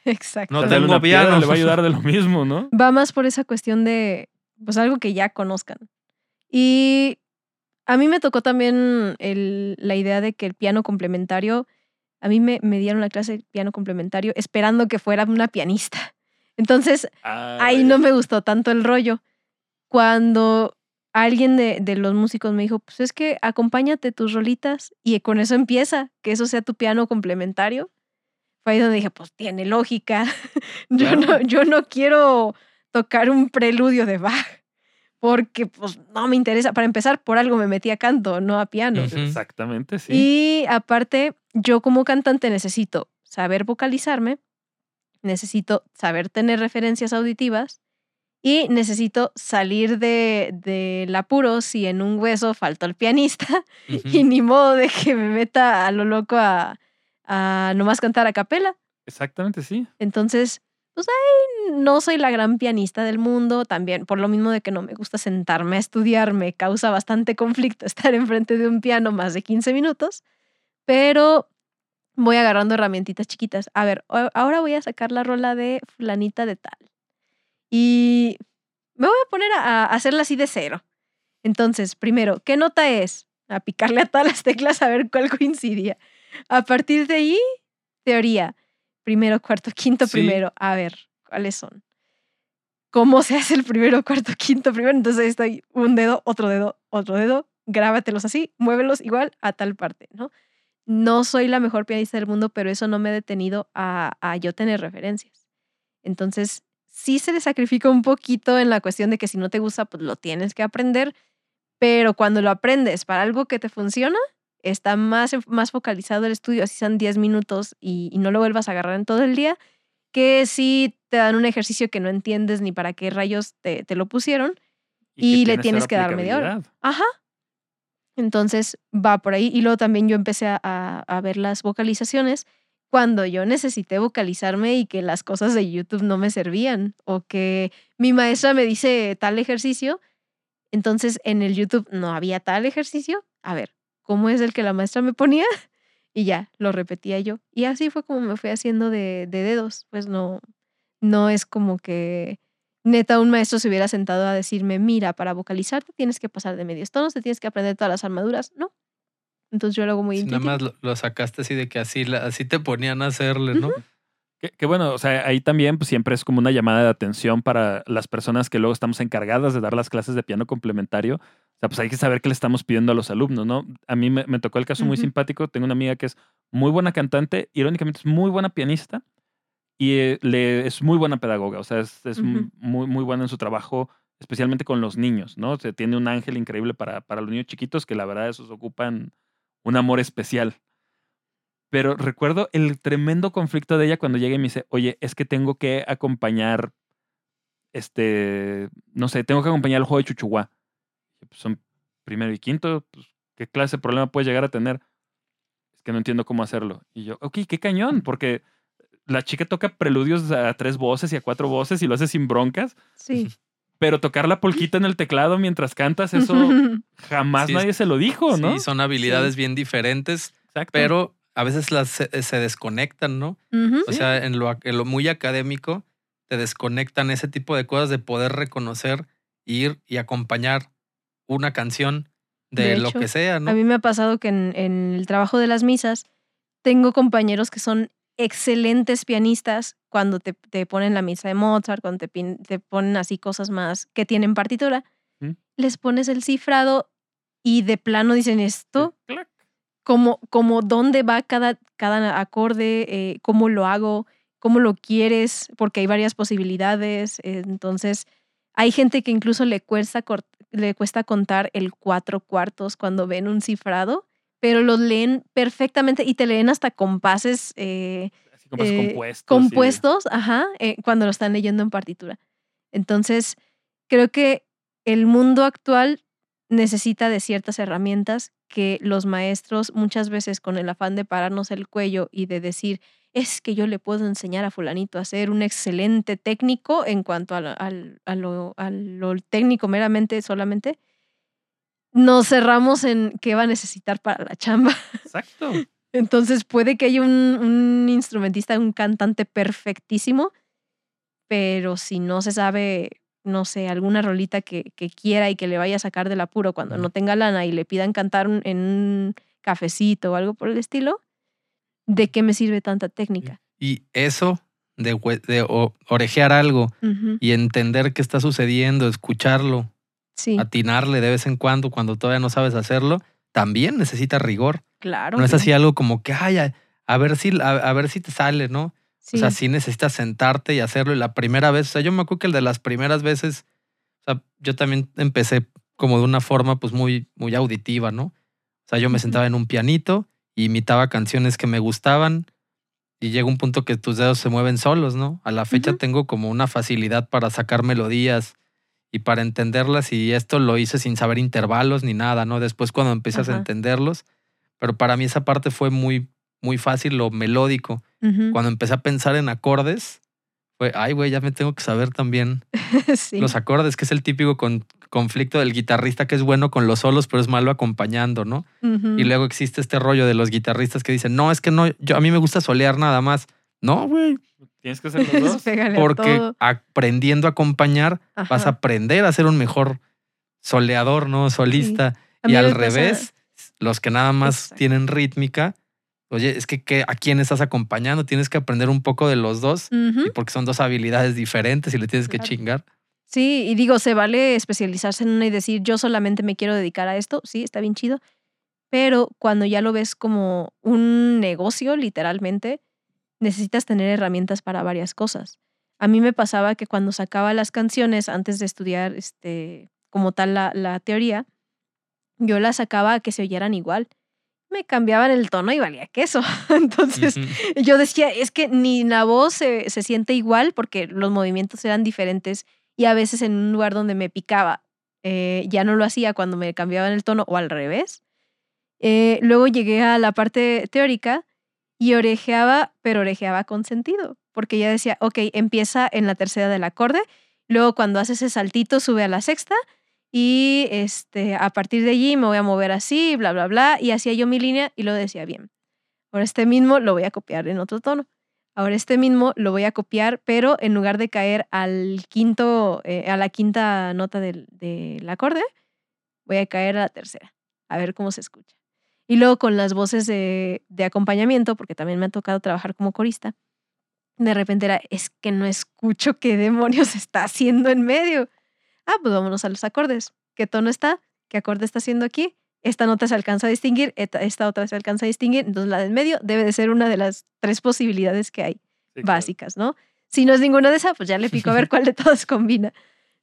C: Exacto.
B: No tengo
A: una piedra
B: piano.
A: le va a ayudar de lo mismo, ¿no?
C: Va más por esa cuestión de, pues algo que ya conozcan. Y a mí me tocó también el- la idea de que el piano complementario, a mí me, me dieron la clase de piano complementario esperando que fuera una pianista. Entonces,
A: Ah,
C: ahí no me gustó tanto el rollo. Cuando alguien de, de los músicos me dijo, pues es que acompáñate tus rolitas y con eso empieza, que eso sea tu piano complementario. Fue ahí donde dije, pues tiene lógica. yo, no, yo no quiero tocar un preludio de Bach, porque pues no me interesa. Para empezar, por algo me metí a canto, no a piano.
A: Exactamente, sí.
C: Y aparte, yo como cantante necesito saber vocalizarme, necesito saber tener referencias auditivas y necesito salir de, del apuro si en un hueso faltó el pianista y
B: Ujú.
C: ni modo de que me meta a lo loco a, a nomás cantar a capela.
A: Exactamente, sí.
C: Entonces, pues ahí no soy la gran pianista del mundo, también por lo mismo de que no me gusta sentarme a estudiar, me causa bastante conflicto estar enfrente de un piano más de 15 minutos, pero voy agarrando herramientitas chiquitas. A ver, ahora voy a sacar la rola de fulanita de tal. Y me voy a poner a, hacerla así de cero. Entonces, primero, ¿qué nota es? A picarle a todas las teclas a ver cuál coincidía. A partir de ahí, teoría. Primero, cuarto, quinto,
B: Sí.
C: primero. A ver, ¿cuáles son? ¿Cómo se hace el primero, cuarto, quinto, primero? Entonces ahí estoy un dedo, otro dedo, otro dedo. Grábatelos así, muévelos igual a tal parte, ¿no? No soy la mejor pianista del mundo, pero eso no me ha detenido a, a yo tener referencias. Entonces, sí se le sacrifica un poquito en la cuestión de que si no te gusta, pues lo tienes que aprender, pero cuando lo aprendes para algo que te funciona, está más, más focalizado el estudio, así son 10 minutos y, y no lo vuelvas a agarrar en todo el día, que si te dan un ejercicio que no entiendes ni para qué rayos te, te lo pusieron. Y le
A: tiene
C: tienes que dar media hora. Ajá. Entonces va por ahí. Y luego también yo empecé a, ver las vocalizaciones cuando yo necesité vocalizarme y que las cosas de YouTube no me servían o que mi maestra me dice tal ejercicio. Entonces en el YouTube no había tal ejercicio. A ver, ¿cómo es el que la maestra me ponía? Y ya, lo repetía yo. Y así fue como me fui haciendo de, de dedos. Pues no, no es como que neta un maestro se hubiera sentado a decirme, mira, para vocalizarte tienes que pasar de medios tonos, te tienes que aprender todas las armaduras. No. Entonces yo lo hago muy
B: Sí, nada más lo, lo sacaste así de que así, la- así te ponían a hacerle, ¿no?
A: Que, que bueno, o sea, ahí también pues, siempre es como una llamada de atención para las personas que luego estamos encargadas de dar las clases de piano complementario. O sea, pues hay que saber qué le estamos pidiendo a los alumnos, ¿no? A mí me, me tocó el caso muy simpático. Tengo una amiga que es muy buena cantante, irónicamente es muy buena pianista y eh, le, es muy buena pedagoga. O sea, es, muy, muy buena en su trabajo, especialmente con los niños, ¿no? O sea, tiene un ángel increíble para, para los niños chiquitos que la verdad esos ocupan un amor especial. Pero recuerdo el tremendo conflicto de ella cuando llega y me dice, oye, es que tengo que acompañar, este, no sé, tengo que acompañar el juego de Chuchuá. Pues, son primero y quinto, pues, ¿qué clase de problema puedes llegar a tener? Es que no entiendo cómo hacerlo. Y yo, ok, qué cañón, porque la chica toca preludios a tres voces y a cuatro voces y lo hace sin broncas,
C: Sí.
A: pero tocar la polquita en el teclado mientras cantas, eso jamás
B: Sí,
A: nadie se lo dijo, ¿no?
B: Sí, son habilidades bien diferentes,
A: Exacto.
B: pero a veces las se, se desconectan, ¿no? O sea, en lo, en lo muy académico, te desconectan ese tipo de cosas de poder reconocer, ir y acompañar una canción de,
C: De
B: lo que sea, ¿no?
C: A mí me ha pasado que en, en el trabajo de las misas tengo compañeros que son excelentes pianistas cuando te, te ponen la misa de Mozart, cuando te, pin- te ponen así cosas más que tienen partitura.
A: ¿Mm?
C: Les pones el cifrado y de plano dicen esto, como, como dónde va cada, cada acorde, eh, cómo lo hago, cómo lo quieres, porque hay varias posibilidades. eh, Entonces, hay gente que incluso le cuesta, le cuesta contar el cuatro cuartos cuando ven un cifrado, pero los leen perfectamente y te leen hasta compases eh,
A: Así
C: eh,
A: compuestos.
C: compuestos, ajá, eh, cuando lo están leyendo en partitura. Entonces, creo que el mundo actual necesita de ciertas herramientas que los maestros muchas veces con el afán de pararnos el cuello y de decir, es que yo le puedo enseñar a fulanito a ser un excelente técnico en cuanto a, lo- al- a lo, a lo técnico meramente solamente, nos cerramos en qué va a necesitar para la chamba.
A: Exacto.
C: Entonces puede que haya un, un instrumentista, un cantante perfectísimo, pero si no se sabe, no sé, alguna rolita que, que quiera y que le vaya a sacar del apuro cuando no tenga lana y le pidan cantar un- en un cafecito o algo por el estilo, ¿de qué me sirve tanta técnica?
B: Y eso de, de orejear algo y entender qué está sucediendo, escucharlo,
C: Sí,
B: atinarle de vez en cuando cuando todavía no sabes hacerlo, también necesita rigor.
C: claro.
B: No es
C: sí,
B: así algo como que, ay, a, a ver si, a, a ver si te sale, ¿no?
C: sí,
B: O sea, sí necesitas sentarte y hacerlo. Y la primera vez, o sea, yo me acuerdo que el de las primeras veces, o sea, yo también empecé como de una forma pues muy, muy auditiva, ¿no? O sea, yo me sentaba en un pianito y imitaba canciones que me gustaban y llega un punto que tus dedos se mueven solos, ¿no? A la fecha tengo como una facilidad para sacar melodías y para entenderlas y esto lo hice sin saber intervalos ni nada, ¿no? Después cuando empiezas a
C: Ajá.
B: entenderlos, pero para mí esa parte fue muy, muy fácil, lo melódico.
C: Ujú,
B: Cuando empecé a pensar en acordes, fue, ay, güey, ya me tengo que saber también
C: sí,
B: los acordes, que es el típico con- conflicto del guitarrista que es bueno con los solos, pero es malo acompañando, ¿no?
C: ujú,
B: Y luego existe este rollo de los guitarristas que dicen, no, es que no, yo, a mí me gusta solear nada más. No, güey,
A: Tienes que hacer los dos.
C: Pégale a
B: porque aprendiendo a acompañar vas a aprender a ser un mejor soleador, ¿no? Solista. Y al
C: pasa-
B: revés, los que nada más
C: Exacto.
B: tienen rítmica, oye, es que, que ¿a quién estás acompañando? Tienes que aprender un poco de los dos, y porque son dos habilidades diferentes y le tienes que chingar.
C: Sí, y digo, se vale especializarse en una y decir, yo solamente me quiero dedicar a esto, sí, está bien chido, pero cuando ya lo ves como un negocio, literalmente, necesitas tener herramientas para varias cosas. A mí me pasaba que cuando sacaba las canciones antes de estudiar este, como tal la, la teoría, yo las sacaba a que se oyeran igual. Me cambiaban el tono y valía queso. Entonces, yo decía, es que ni la voz se, se siente igual porque los movimientos eran diferentes y a veces en un lugar donde me picaba eh, ya no lo hacía cuando me cambiaban el tono o al revés. Eh, luego llegué a la parte teórica y orejeaba, pero orejeaba con sentido, porque ya decía, ok, empieza en la tercera del acorde, luego cuando hace ese saltito sube a la sexta y este, a partir de allí me voy a mover así, bla, bla, bla, y hacía yo mi línea y lo decía bien. Ahora este mismo lo voy a copiar en otro tono. Ahora este mismo lo voy a copiar, pero en lugar de caer al quinto, eh, a la quinta nota del, del acorde, voy a caer a la tercera, a ver cómo se escucha. Y luego con las voces de, de acompañamiento, porque también me ha tocado trabajar como corista, de repente era, es que no escucho qué demonios está haciendo en medio. Ah, pues vámonos a los acordes. ¿Qué tono está? ¿Qué acorde está haciendo aquí? Esta nota se alcanza a distinguir, esta, esta otra se alcanza a distinguir, entonces la del medio debe de ser una de las tres posibilidades que hay
A: Sí,
C: básicas, ¿no? Si no es ninguna de esas, pues ya le pico a ver cuál de todas combina.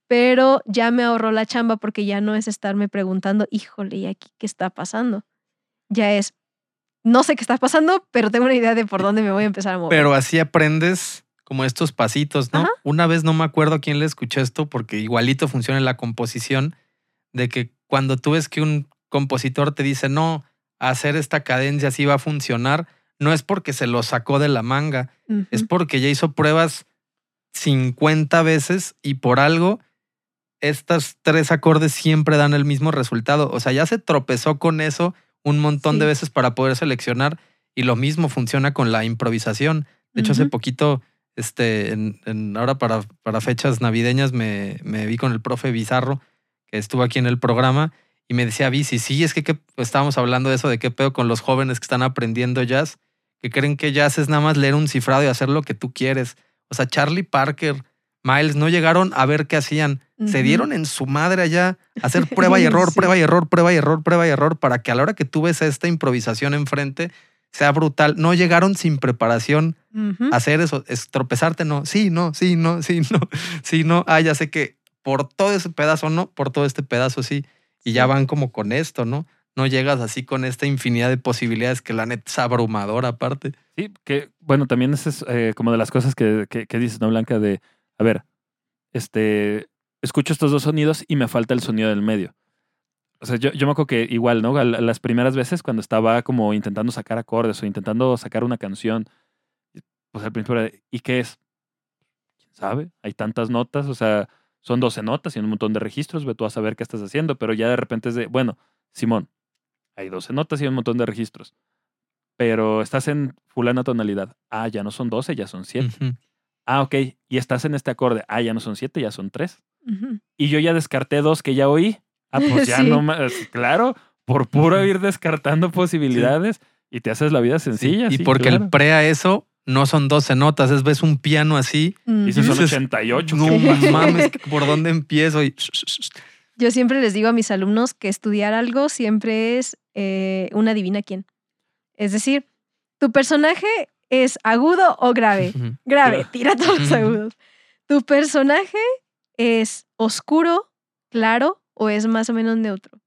C: Pero ya me ahorró la chamba porque ya no es estarme preguntando, híjole, ¿y aquí qué está pasando? Ya es, no sé qué está pasando, pero tengo una idea de por dónde me voy a empezar a mover.
B: Pero así aprendes como estos pasitos, ¿no?
C: Ajá.
B: Una vez no me acuerdo a quién le escuché esto porque igualito funciona en la composición, de que cuando tú ves que un compositor te dice, no, hacer esta cadencia así va a funcionar, no es porque se lo sacó de la manga, es porque ya hizo pruebas 50 veces y por algo estos tres acordes siempre dan el mismo resultado. O sea, ya se tropezó con eso un montón de veces para poder seleccionar y lo mismo funciona con la improvisación. De hecho, hace poquito, este, en, en- ahora para, para fechas navideñas me, me vi con el profe Bizarro, que estuvo aquí en el programa, y me decía, Bici, sí, es que, que estábamos hablando de eso, de qué pedo con los jóvenes que están aprendiendo jazz, que creen que jazz es nada más leer un cifrado y hacer lo que tú quieres. O sea, Charlie Parker, Miles, no llegaron a ver qué hacían. Se dieron en su madre allá a hacer prueba y error,
C: Sí.
B: prueba y error, prueba y error, prueba y error, para que a la hora que tú ves esta improvisación enfrente sea brutal. No llegaron sin preparación a hacer eso, es tropezarte, no, sí, no, sí, no, sí, no, sí, no. Ah, ya sé que por todo ese pedazo no, por todo este pedazo sí. Y ya van como con esto, ¿no? no llegas así con esta infinidad de posibilidades que la neta es abrumadora aparte.
A: Sí, que bueno, también esa es eh, como de las cosas que, que, que dices, ¿no, Blanca? De, a ver, este, escucho estos dos sonidos y me falta el sonido del medio. O sea, yo, me acuerdo que igual, ¿no? Las primeras veces cuando estaba como intentando sacar acordes o intentando sacar una canción, pues al principio era, ¿y qué es? ¿Quién sabe? Hay tantas notas, o sea, son 12 notas y un montón de registros, ve tú a saber qué estás haciendo, pero ya de repente es de, bueno, Simón, hay 12 notas y un montón de registros, pero estás en fulana tonalidad. Ah, ya no son 12, ya son 7.
B: Ujú.
A: Ah, ok, y estás en este acorde. Ah, ya no son 7, ya son 3.
C: Ujú.
A: Y yo ya descarté dos que ya oí. Ah, pues ya
C: Sí.
A: no más. Claro, por puro ir descartando posibilidades y te haces la vida sencilla.
B: y
A: sí,
B: porque el pre a eso no son 12 notas, es ves un piano así.
C: Mm.
A: Dices, son
B: dices,
A: 88.
B: No mames, ¿por dónde empiezo? Y
C: Yo siempre les digo a mis alumnos que estudiar algo siempre es eh, una divina quién. Es decir, tu personaje es agudo o grave. Grave, tira todos los agudos. ¿Tu personaje es oscuro, claro o es más o menos neutro?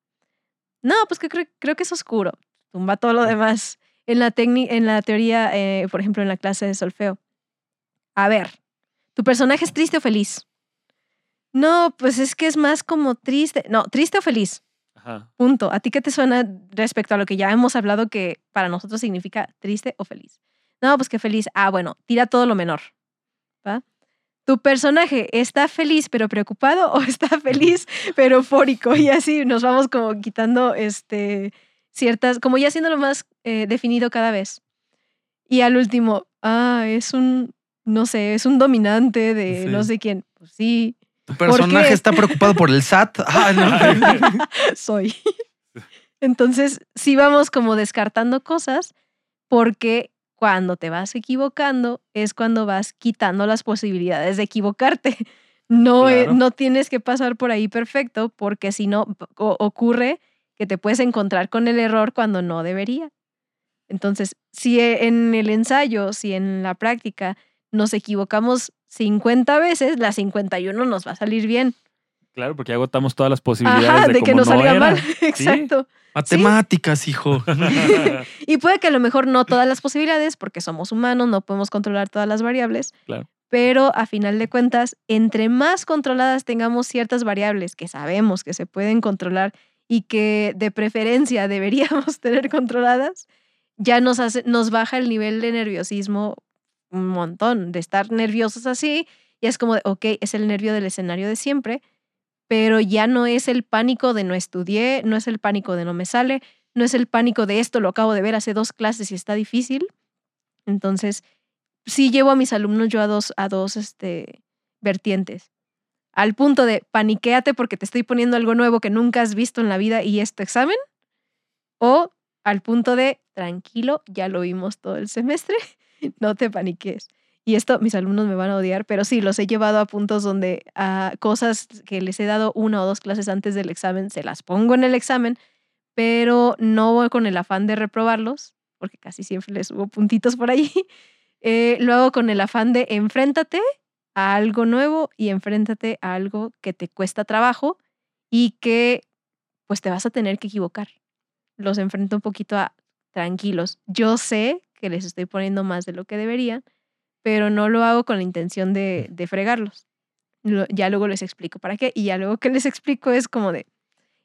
C: No, pues que creo, creo que es oscuro. Tumba todo lo demás. En la, en la teoría, eh, por ejemplo, en la clase de solfeo. A ver, ¿tu personaje es triste o feliz? No, pues es que es más como triste. No, triste o feliz.
A: Ajá.
C: Punto. ¿A ti qué te suena respecto a lo que ya hemos hablado que para nosotros significa triste o feliz? No, pues que feliz. Ah, bueno, tira todo lo menor. ¿Va? ¿Tu personaje está feliz pero preocupado o está feliz pero eufórico? Y así nos vamos como quitando este, ciertas, como ya haciéndolo más eh, definido cada vez. Y al último, ah, es un, no sé, es un dominante de
B: Sí.
C: no sé quién. Pues sí,
B: Tu personaje
C: qué?
B: está preocupado por el SAT. Ah, no.
C: soy. Entonces, sí vamos como descartando cosas porque cuando te vas equivocando es cuando vas quitando las posibilidades de equivocarte. No,
A: Claro.
C: no tienes que pasar por ahí perfecto porque si no ocurre que te puedes encontrar con el error cuando no debería. Entonces, si e- en el ensayo, si en la práctica nos equivocamos 50 veces, la 51 nos va a salir bien.
A: Claro, porque agotamos todas las posibilidades
C: Ajá,
A: de,
C: de, que
A: no
C: salga
A: era.
C: mal. Exacto.
B: Matemáticas, hijo.
C: Y puede que a lo mejor no todas las posibilidades, porque somos humanos, no podemos controlar todas las variables.
A: Claro.
C: Pero a final de cuentas, entre más controladas tengamos ciertas variables que sabemos que se pueden controlar y que de preferencia deberíamos tener controladas, ya nos, hace, nos baja el nivel de nerviosismo un montón, de estar nerviosos así. Y es como, de, ok, es el nervio del escenario de siempre, pero ya no es el pánico de no estudié, no es el pánico de no me sale, no es el pánico de esto, lo acabo de ver hace dos clases y está difícil. Entonces, sí llevo a mis alumnos yo a dos, a dos este, vertientes. Al punto de paniquéate porque te estoy poniendo algo nuevo que nunca has visto en la vida y es tu examen. O al punto de tranquilo, ya lo vimos todo el semestre, no te paniques. Y esto mis alumnos me van a odiar, pero sí, los he llevado a puntos donde a cosas que les he dado una o dos clases antes del examen, se las pongo en el examen, pero no voy con el afán de reprobarlos, porque casi siempre les subo puntitos por ahí. Eh, lo hago con el afán de enfréntate a algo nuevo y enfréntate a algo que te cuesta trabajo y que pues te vas a tener que equivocar. Los enfrento un poquito a tranquilos. Yo sé que les estoy poniendo más de lo que deberían, pero no lo hago con la intención de, de fregarlos. Lo- ya luego les explico para qué y ya luego que les explico es como de,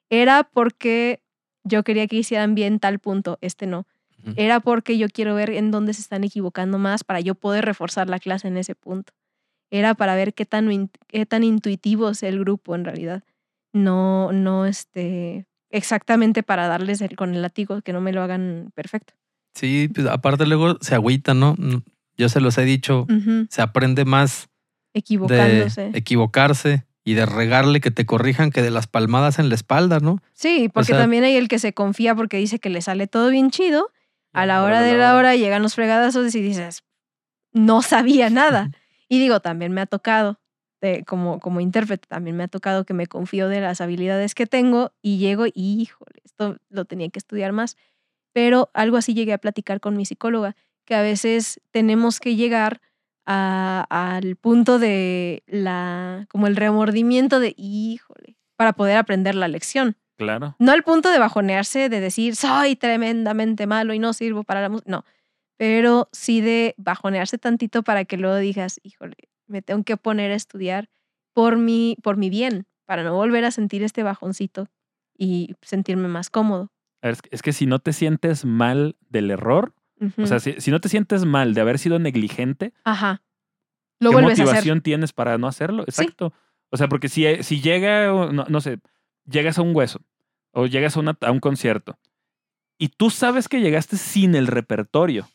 C: era porque yo quería que hicieran bien tal punto, este no. Era porque yo quiero ver en dónde se están equivocando más para yo poder reforzar la clase en ese punto. Era para ver qué tan, qué tan intuitivo es el grupo en realidad. No, no este, exactamente para darles el- con el látigo que no me lo hagan perfecto.
B: Sí, pues aparte luego se agüita, ¿no? Yo se los he dicho, se aprende más de
C: Equivocándose.
B: equivocarse y de regarle que te corrijan que de las palmadas en la espalda, ¿no?
C: Sí, porque
B: sea-
C: también hay el que se confía porque dice que le sale todo bien chido. A la hora de la hora llegan los fregadazos y dices, no sabía nada. Y digo, también me ha tocado, de- como, como intérprete, también me ha tocado que me confío de las habilidades que tengo y llego y, híjole, esto lo tenía que estudiar más. Pero algo así llegué a platicar con mi psicóloga, que a veces tenemos que llegar a- al punto de la, como el remordimiento de, híjole, para poder aprender la lección.
A: Claro.
C: No al punto de bajonearse, de decir, soy tremendamente malo y no sirvo para la música. No, pero sí de bajonearse tantito para que luego digas, híjole, me tengo que poner a estudiar por mi, por mi bien, para no volver a sentir este bajoncito y sentirme más cómodo.
A: Es que si no te sientes mal del error, O sea, si, si no te sientes mal de haber sido negligente,
C: Ajá. Lo
A: ¿qué
C: vuelves a hacer.
A: motivación tienes para no hacerlo?
C: Sí.
A: Exacto. O sea, porque si, si llega, no, no sé, llegas a un hueso o llegas a, una- a un concierto y tú sabes que llegaste sin el repertorio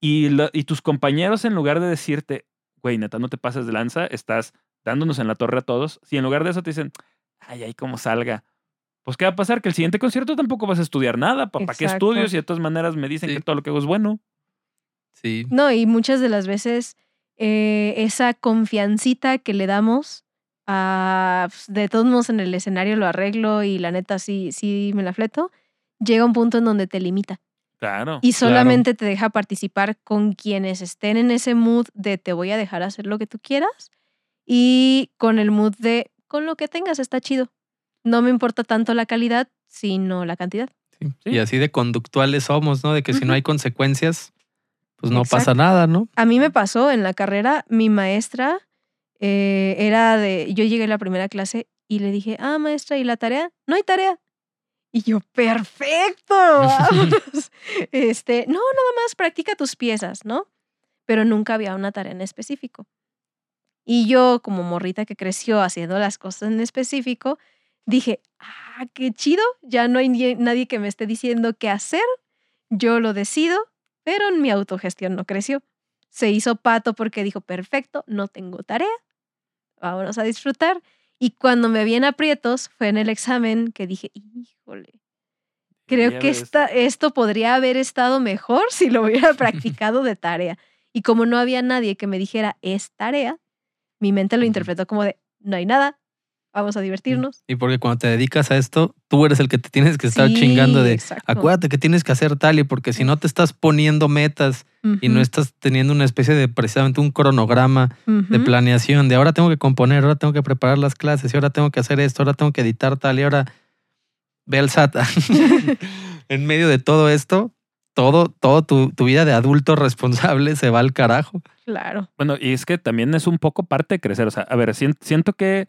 A: y, y tus compañeros en lugar de decirte, güey, neta, no te pases de lanza, estás dándonos en la torre a todos, si en lugar de eso te dicen, ay, ay, cómo salga. Pues, ¿qué va a pasar? Que el siguiente concierto tampoco vas a estudiar nada. ¿Para qué estudios? Y de todas maneras me dicen
B: Sí.
A: que todo lo que hago es bueno.
B: Sí.
C: No, y muchas de las veces eh, esa confiancita que le damos a, pues, de todos modos en el escenario lo arreglo y la neta sí, sí me la fleto, llega un punto en donde te limita
A: Claro.
C: y solamente te deja participar con quienes estén en ese mood de te voy a dejar hacer lo que tú quieras y con el mood de con lo que tengas está chido. No me importa tanto la calidad, sino la cantidad.
B: sí.
A: Sí.
B: Y así de conductuales somos, ¿no? De que si no hay consecuencias, pues no pasa nada, ¿no?
C: A mí me pasó en la carrera, mi maestra eh, era de, yo llegué a la primera clase y le dije, ah, maestra, ¿y la tarea? No hay tarea. Y yo, perfecto, vámonos. este, no, nada más practica tus piezas, ¿no? Pero nunca había una tarea en específico. Y yo, como morrita que creció haciendo las cosas en específico, dije, ah, qué chido, ya no hay nadie que me esté diciendo qué hacer, yo lo decido, pero mi autogestión no creció. Se hizo pato porque dijo, perfecto, no tengo tarea, vámonos a disfrutar. Y cuando me vi en aprietos, fue en el examen que dije, híjole, creo que esta, esto podría haber estado mejor si lo hubiera practicado de tarea. Y como no había nadie que me dijera, es tarea, mi mente lo interpretó como de, no hay nada, vamos a divertirnos.
B: Y porque cuando te dedicas a esto, tú eres el que te tienes que estar
C: Sí,
B: chingando de,
C: exacto.
B: acuérdate que tienes que hacer tal y porque si no te estás poniendo metas y no estás teniendo una especie de precisamente un cronograma de planeación de ahora tengo que componer, ahora tengo que preparar las clases y ahora tengo que hacer esto, ahora tengo que editar tal y ahora ve al SAT. en medio de todo esto, todo, todo tu, tu vida de adulto responsable se va al carajo.
C: Claro.
A: Bueno, y es que también es un poco parte de crecer. O sea, a ver, sien- siento que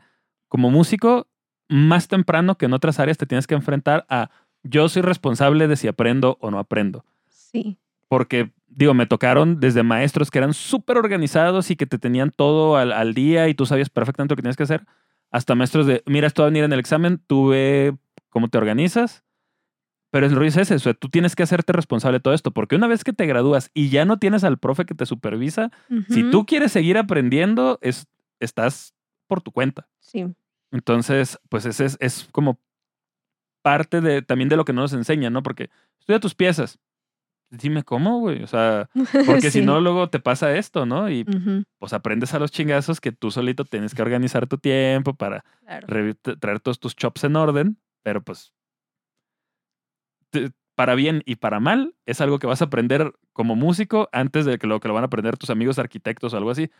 A: como músico, más temprano que en otras áreas te tienes que enfrentar a yo soy responsable de si aprendo o no aprendo.
C: Sí.
A: Porque, digo, me tocaron desde maestros que eran súper organizados y que te tenían todo al, al día y tú sabías perfectamente lo que tienes que hacer, hasta maestros de, mira, esto va a venir en el examen, tú ve cómo te organizas. Pero el rollo es ese, o sea, tú tienes que hacerte responsable de todo esto, porque una vez que te gradúas y ya no tienes al profe que te supervisa, si tú quieres seguir aprendiendo, es, estás por tu cuenta.
C: Sí.
A: Entonces, pues ese es, es como parte de también de lo que no nos enseñan, ¿no? Porque estudia tus piezas. Dime cómo, güey. O sea, porque si no, luego te pasa esto, ¿no? Y pues aprendes a los chingazos que tú solito tienes que organizar tu tiempo para
C: claro.
A: traer todos tus chops en orden, pero pues te- para bien y para mal es algo que vas a aprender como músico antes de que lo que lo van a aprender tus amigos arquitectos o algo así.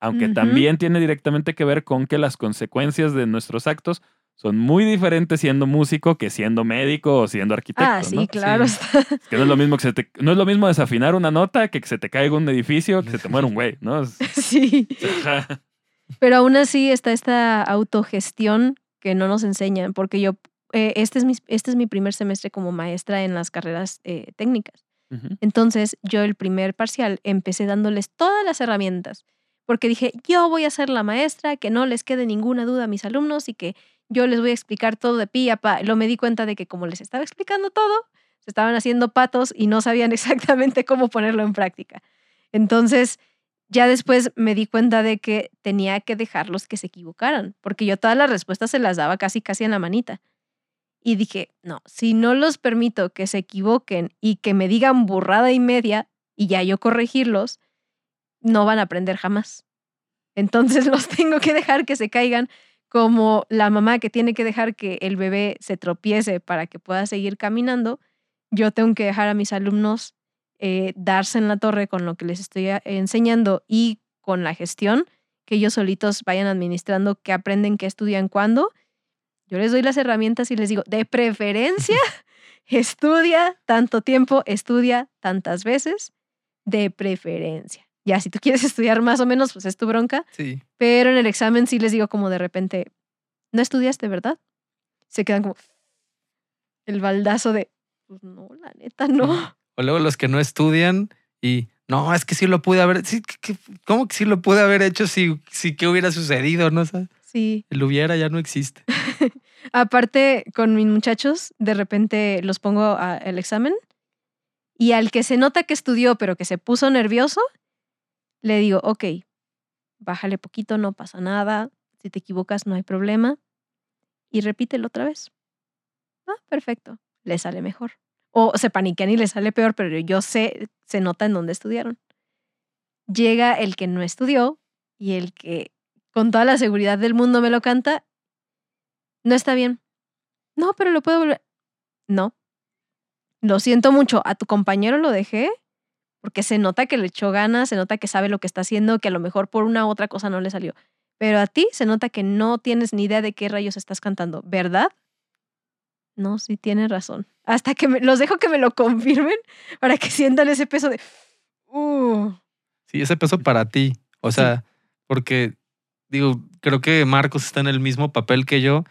A: Aunque también tiene directamente que ver con que las consecuencias de nuestros actos son muy diferentes siendo músico que siendo médico o siendo arquitecto.
C: Ah, sí,
A: ¿no?
C: claro.
B: Sí.
A: Es que no es lo mismo que se te, no es lo mismo desafinar una nota que que se te caiga un edificio, que se te muera un güey, ¿no?
C: Sí. Pero aún así está esta autogestión que no nos enseñan, porque yo, eh, este, es mi, este es mi primer semestre como maestra en las carreras eh, técnicas. Entonces yo el primer parcial empecé dándoles todas las herramientas, porque dije, yo voy a ser la maestra, que no les quede ninguna duda a mis alumnos y que yo les voy a explicar todo de pi a pa. Lo me di cuenta de que como les estaba explicando todo, se estaban haciendo patos y no sabían exactamente cómo ponerlo en práctica. Entonces, ya después me di cuenta de que tenía que dejarlos que se equivocaran, porque yo todas las respuestas se las daba casi casi en la manita. Y dije, no, si no los permito que se equivoquen y que me digan burrada y media y ya yo corregirlos, no van a aprender jamás. Entonces los tengo que dejar que se caigan como la mamá que tiene que dejar que el bebé se tropiece para que pueda seguir caminando. Yo tengo que dejar a mis alumnos eh, darse en la torre con lo que les estoy a- enseñando y con la gestión, que ellos solitos vayan administrando qué aprenden, qué estudian, cuándo. Yo les doy las herramientas y les digo, de preferencia, estudia tanto tiempo, estudia tantas veces, de preferencia. Ya, si tú quieres estudiar más o menos, pues es tu bronca.
B: Sí.
C: Pero en el examen sí les digo como de repente, ¿no estudiaste, verdad? Se quedan como el baldazo de, pues no, la neta, no.
B: O luego los que no estudian y no, es que sí lo pude haber. Sí, que- ¿Cómo que sí lo pude haber hecho si, si qué hubiera sucedido? No sé.
C: Sí.
B: El hubiera ya no existe.
C: Aparte, con mis muchachos, de repente los pongo al examen y al que se nota que estudió, pero que se puso nervioso, le digo, ok, bájale poquito, no pasa nada. Si te equivocas, no hay problema. Y repítelo otra vez. Ah, perfecto. Le sale mejor. O se paniquean y le sale peor, pero yo sé, se nota en dónde estudiaron. Llega el que no estudió y el que con toda la seguridad del mundo me lo canta. No está bien. No, pero lo puedo volver. No. Lo siento mucho. A tu compañero lo dejé porque se nota que le echó ganas, se nota que sabe lo que está haciendo, que a lo mejor por una u otra cosa no le salió. Pero a ti se nota que no tienes ni idea de qué rayos estás cantando, ¿verdad? No, sí tienes razón. Hasta que me- los dejo que me lo confirmen para que sientan ese peso de. Uh,
B: Sí, ese peso para ti. O
C: Sí.
B: sea, porque digo, creo que Marcos está en el mismo papel que yo.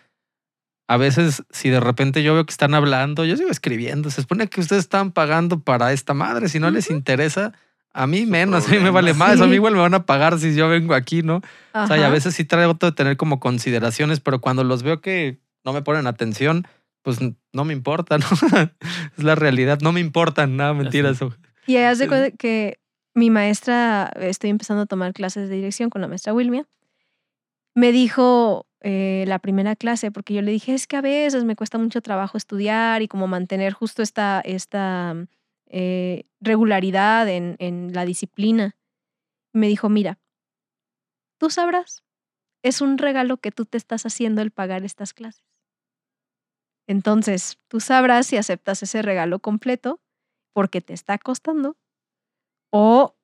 B: A veces, si de repente yo veo que están hablando, yo sigo escribiendo. Se supone que ustedes están pagando para esta madre. Si no les interesa, a mí menos. A mí me vale más. A mí igual me van a pagar si yo vengo aquí, ¿no? O sea, y a veces sí trato de tener como consideraciones, pero cuando los veo que no me ponen atención, pues no me importa, ¿no? es la realidad. No me importan, nada, mentira eso.
C: Y haz de cuenta que mi maestra, estoy empezando a tomar clases de dirección con la maestra Wilmia, me dijo eh, la primera clase, porque yo le dije, es que a veces me cuesta mucho trabajo estudiar y como mantener justo esta, esta eh, regularidad en, en la disciplina. Me dijo, mira, tú sabrás, es un regalo que tú te estás haciendo el pagar estas clases. Entonces, tú sabrás si aceptas ese regalo completo porque te está costando o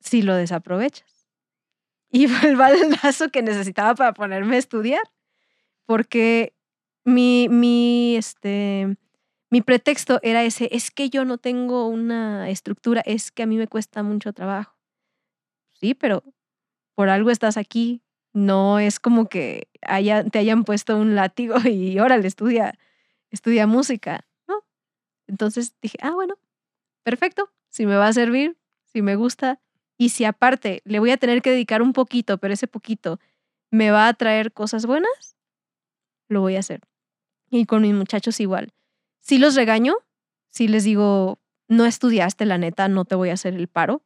C: si lo desaprovechas. Y el baldazo que necesitaba para ponerme a estudiar, porque mi, mi, este, mi pretexto era ese, es que yo no tengo una estructura, es que a mí me cuesta mucho trabajo. Sí, pero por algo estás aquí, no es como que haya, te hayan puesto un látigo y órale, estudia, estudia música, ¿no? Entonces dije, ah, bueno, perfecto, si me va a servir, si me gusta, y si aparte le voy a tener que dedicar un poquito, pero ese poquito me va a traer cosas buenas, lo voy a hacer. Y con mis muchachos igual. Si los regaño, si les digo, no estudiaste, la neta, no te voy a hacer el paro.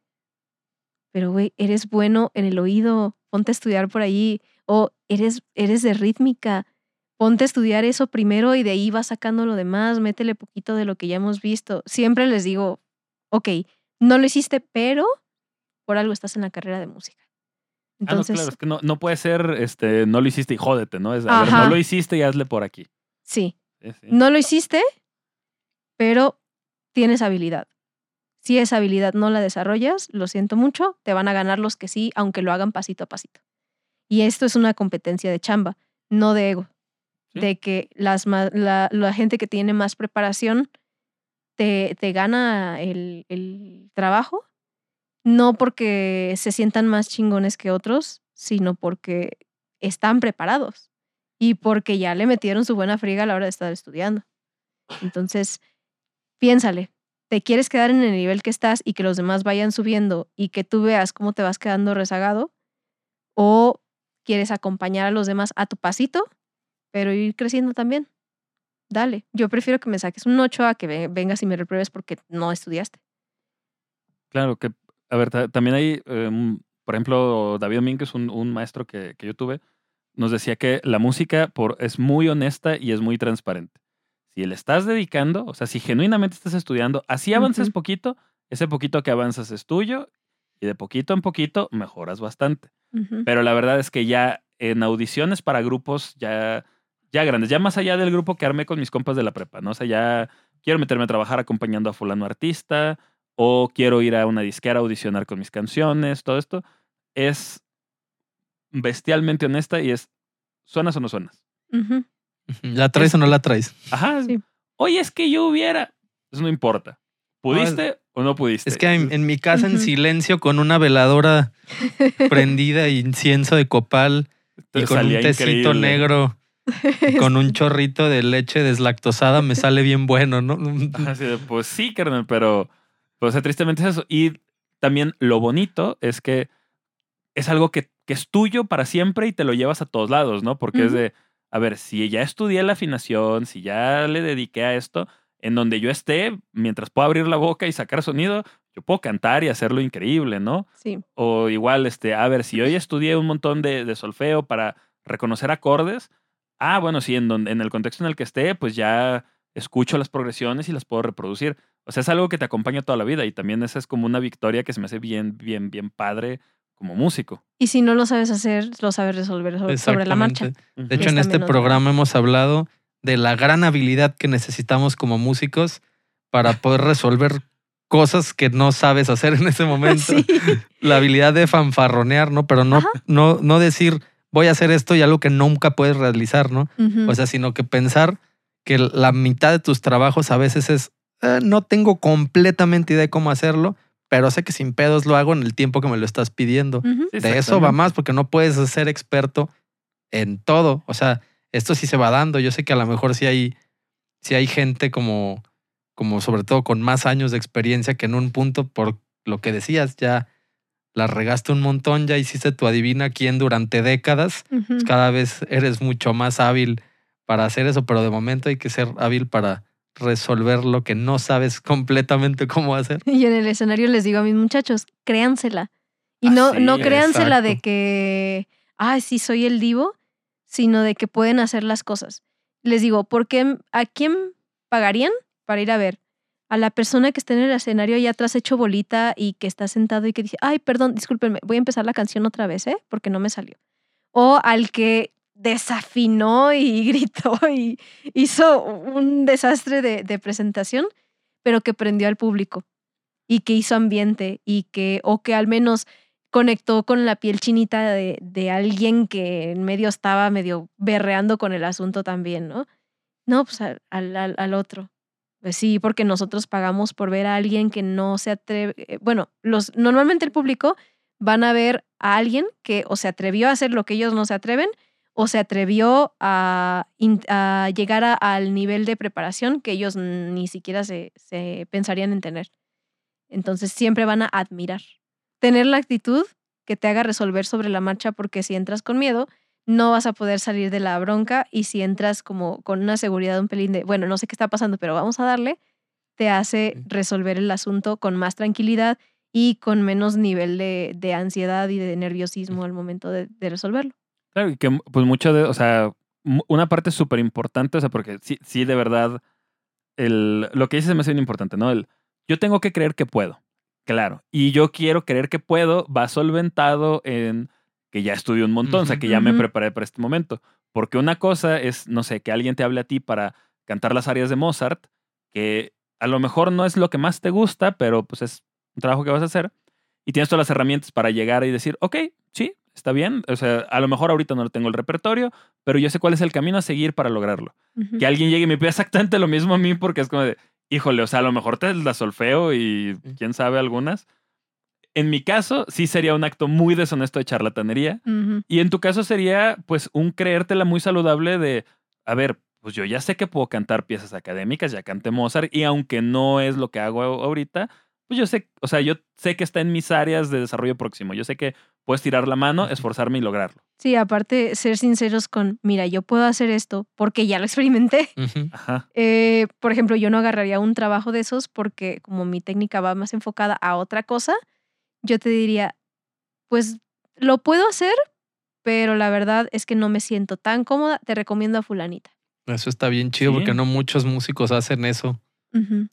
C: Pero, güey, eres bueno en el oído, ponte a estudiar por ahí. O eres, eres de rítmica, ponte a estudiar eso primero y de ahí vas sacando lo demás, métele poquito de lo que ya hemos visto. Siempre les digo, ok, no lo hiciste, pero por algo estás en la carrera de música.
A: Ah, no,
C: Entonces,
A: claro, es que no, no puede ser, este, no lo hiciste y jódete, ¿no? Es, a ver, no lo hiciste y hazle por aquí.
C: sí,
A: Sí, sí.
C: no lo hiciste, pero tienes habilidad. Si esa habilidad no la desarrollas, lo siento mucho, te van a ganar los que sí, aunque lo hagan pasito a pasito. Y esto es una competencia de chamba, no de ego.
A: Sí.
C: De que las, la, la gente que tiene más preparación te, te gana el, el trabajo, no porque se sientan más chingones que otros, sino porque están preparados y porque ya le metieron su buena friga a la hora de estar estudiando. Entonces, piénsale, ¿te quieres quedar en el nivel que estás y que los demás vayan subiendo y que tú veas cómo te vas quedando rezagado? ¿O quieres acompañar a los demás a tu pasito, pero ir creciendo también? Dale, yo prefiero que me saques un 8 a que ve- vengas y me repruebes porque no estudiaste.
A: Claro, que, a ver, ta- también hay, eh, un- por ejemplo, David Domínguez, un, un maestro que, que yo tuve, nos decía que la música por, es muy honesta y es muy transparente. Si le estás dedicando, o sea, si genuinamente estás estudiando, así avances poquito, ese poquito que avanzas es tuyo y de poquito en poquito mejoras bastante. Pero la verdad es que ya en audiciones para grupos ya, ya grandes, ya más allá del grupo que armé con mis compas de la prepa, ¿no? O sea, ya quiero meterme a trabajar acompañando a fulano artista o quiero ir a una disquera a audicionar con mis canciones, todo esto es bestialmente honesta y es, ¿suenas o no suenas?
B: ¿La traes o no la traes?
A: Ajá.
C: Sí.
A: Oye, es que yo hubiera. Eso no importa. ¿Pudiste o no pudiste?
B: Es que en, en mi casa, en silencio, con una veladora prendida, incienso de copal y con un tecito
A: increíble.
B: negro y con un chorrito de leche deslactosada, me sale bien bueno, ¿no?
A: Así de, pues sí, carnal, pero pues, o sea, tristemente es eso. Y también lo bonito es que es algo que, que es tuyo para siempre y te lo llevas a todos lados, ¿no? Porque es de, a ver, si ya estudié la afinación, si ya le dediqué a esto, en donde yo esté, mientras puedo abrir la boca y sacar sonido, yo puedo cantar y hacerlo increíble, ¿no?
C: Sí.
A: O igual, este, a ver, si yo ya estudié un montón de, de solfeo para reconocer acordes, ah, bueno, sí, en, donde, en el contexto en el que esté, pues ya escucho las progresiones y las puedo reproducir. O sea, es algo que te acompaña toda la vida y también esa es como una victoria que se me hace bien, bien, bien padre como músico.
C: Y si no lo sabes hacer, lo sabes resolver sobre, sobre la marcha.
B: De hecho, en este
C: también otra-
B: programa hemos hablado de la gran habilidad que necesitamos como músicos para poder resolver cosas que no sabes hacer en ese momento.
C: Sí.
B: La habilidad de fanfarronear, ¿no? Pero no,
C: Ajá.
B: no, no decir voy a hacer esto y algo que nunca puedes realizar, ¿no? O sea, sino que pensar que la mitad de tus trabajos a veces es "Eh, no tengo completamente idea de cómo hacerlo, pero sé que sin pedos lo hago en el tiempo que me lo estás pidiendo. De eso va más, porque no puedes ser experto en todo. O sea, esto sí se va dando. Yo sé que a lo mejor sí hay, sí hay gente como, como sobre todo con más años de experiencia que en un punto, por lo que decías, ya la regaste un montón, ya hiciste tu adivina quién durante décadas. Cada vez eres mucho más hábil para hacer eso, pero de momento hay que ser hábil para resolver lo que no sabes completamente cómo hacer.
C: Y en el escenario les digo a mis muchachos, créansela. Y no,
A: Así
C: no créansela de que, ay, sí, soy el divo, sino de que pueden hacer las cosas. Les digo, ¿por qué, ¿a quién pagarían para ir a ver? A la persona que está en el escenario allá atrás hecho bolita y que está sentado y que dice, ay, perdón, discúlpenme, voy a empezar la canción otra vez, ¿eh? Porque no me salió. O al que desafinó y gritó y hizo un desastre de, presentación, pero que prendió al público y que hizo ambiente y que, o que al menos conectó con la piel chinita de, alguien que en medio estaba medio berreando con el asunto también, ¿no? No, pues al- al otro. Pues sí, porque nosotros pagamos por ver a alguien que no se atreve. eh, Bueno, los, normalmente el público van a ver a alguien que o se atrevió a hacer lo que ellos no se atreven o se atrevió a, llegar a- al nivel de preparación que ellos ni siquiera se, se pensarían en tener. Entonces siempre van a admirar. Tener la actitud que te haga resolver sobre la marcha, porque si entras con miedo, no vas a poder salir de la bronca y si entras como con una seguridad un pelín de, bueno, no sé qué está pasando, pero vamos a darle, te hace resolver el asunto con más tranquilidad y con menos nivel de, de ansiedad y de nerviosismo al momento de, de resolverlo.
A: Claro, y que pues mucho de, o sea, una parte súper importante, o sea, porque sí, sí, de verdad, el, lo que dices se me hace bien importante, ¿no? El, yo tengo que creer que puedo, claro, y yo quiero creer que puedo, va solventado en que ya estudié un montón, o sea, que ya me preparé para este momento. Porque una cosa es, no sé, que alguien te hable a ti para cantar las áreas de Mozart, que a lo mejor no es lo que más te gusta, pero pues es un trabajo que vas a hacer. Y tienes todas las herramientas para llegar y decir, ok, sí, está bien. O sea, a lo mejor ahorita no tengo el repertorio, pero yo sé cuál es el camino a seguir para lograrlo. Que alguien llegue y me pida exactamente lo mismo a mí porque es como de, híjole, o sea, a lo mejor te la solfeo y quién sabe algunas. En mi caso, sí sería un acto muy deshonesto de charlatanería. Y en tu caso sería, pues, un creértela muy saludable de, a ver, pues yo ya sé que puedo cantar piezas académicas, ya canté Mozart, y aunque no es lo que hago ahorita, pues yo sé, o sea, yo sé que está en mis áreas de desarrollo próximo. Yo sé que puedes tirar la mano, esforzarme y lograrlo.
C: Sí, aparte, ser sinceros con, mira, yo puedo hacer esto porque ya lo experimenté.
A: Ajá.
C: Eh, por ejemplo, yo no agarraría un trabajo de esos porque como mi técnica va más enfocada a otra cosa, yo te diría, pues lo puedo hacer, pero la verdad es que no me siento tan cómoda, te recomiendo a fulanita.
B: Eso está bien chido
A: Sí.
B: porque no muchos músicos hacen eso.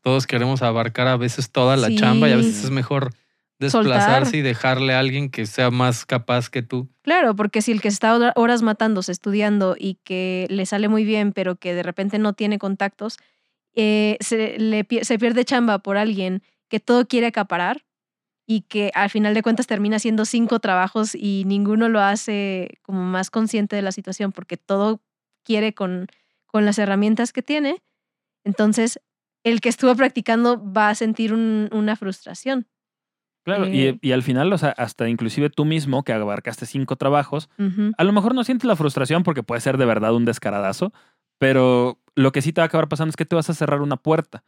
B: Todos queremos abarcar a veces toda la chamba y a veces es mejor desplazarse
C: Soltar.
B: y dejarle a alguien que sea más capaz que tú.
C: Claro, porque si el que está hora- horas matándose, estudiando y que le sale muy bien, pero que de repente no tiene contactos, eh, se, le, se pierde chamba por alguien que todo quiere acaparar y que al final de cuentas termina haciendo cinco trabajos y ninguno lo hace como más consciente de la situación porque todo quiere con, con las herramientas que tiene, entonces el que estuvo practicando va a sentir un- una frustración.
A: Claro,
C: Eh.
A: y, y al final, o sea, hasta inclusive tú mismo que abarcaste cinco trabajos, a lo mejor no sientes la frustración porque puede ser de verdad un descaradazo, pero lo que sí te va a acabar pasando es que te vas a cerrar una puerta.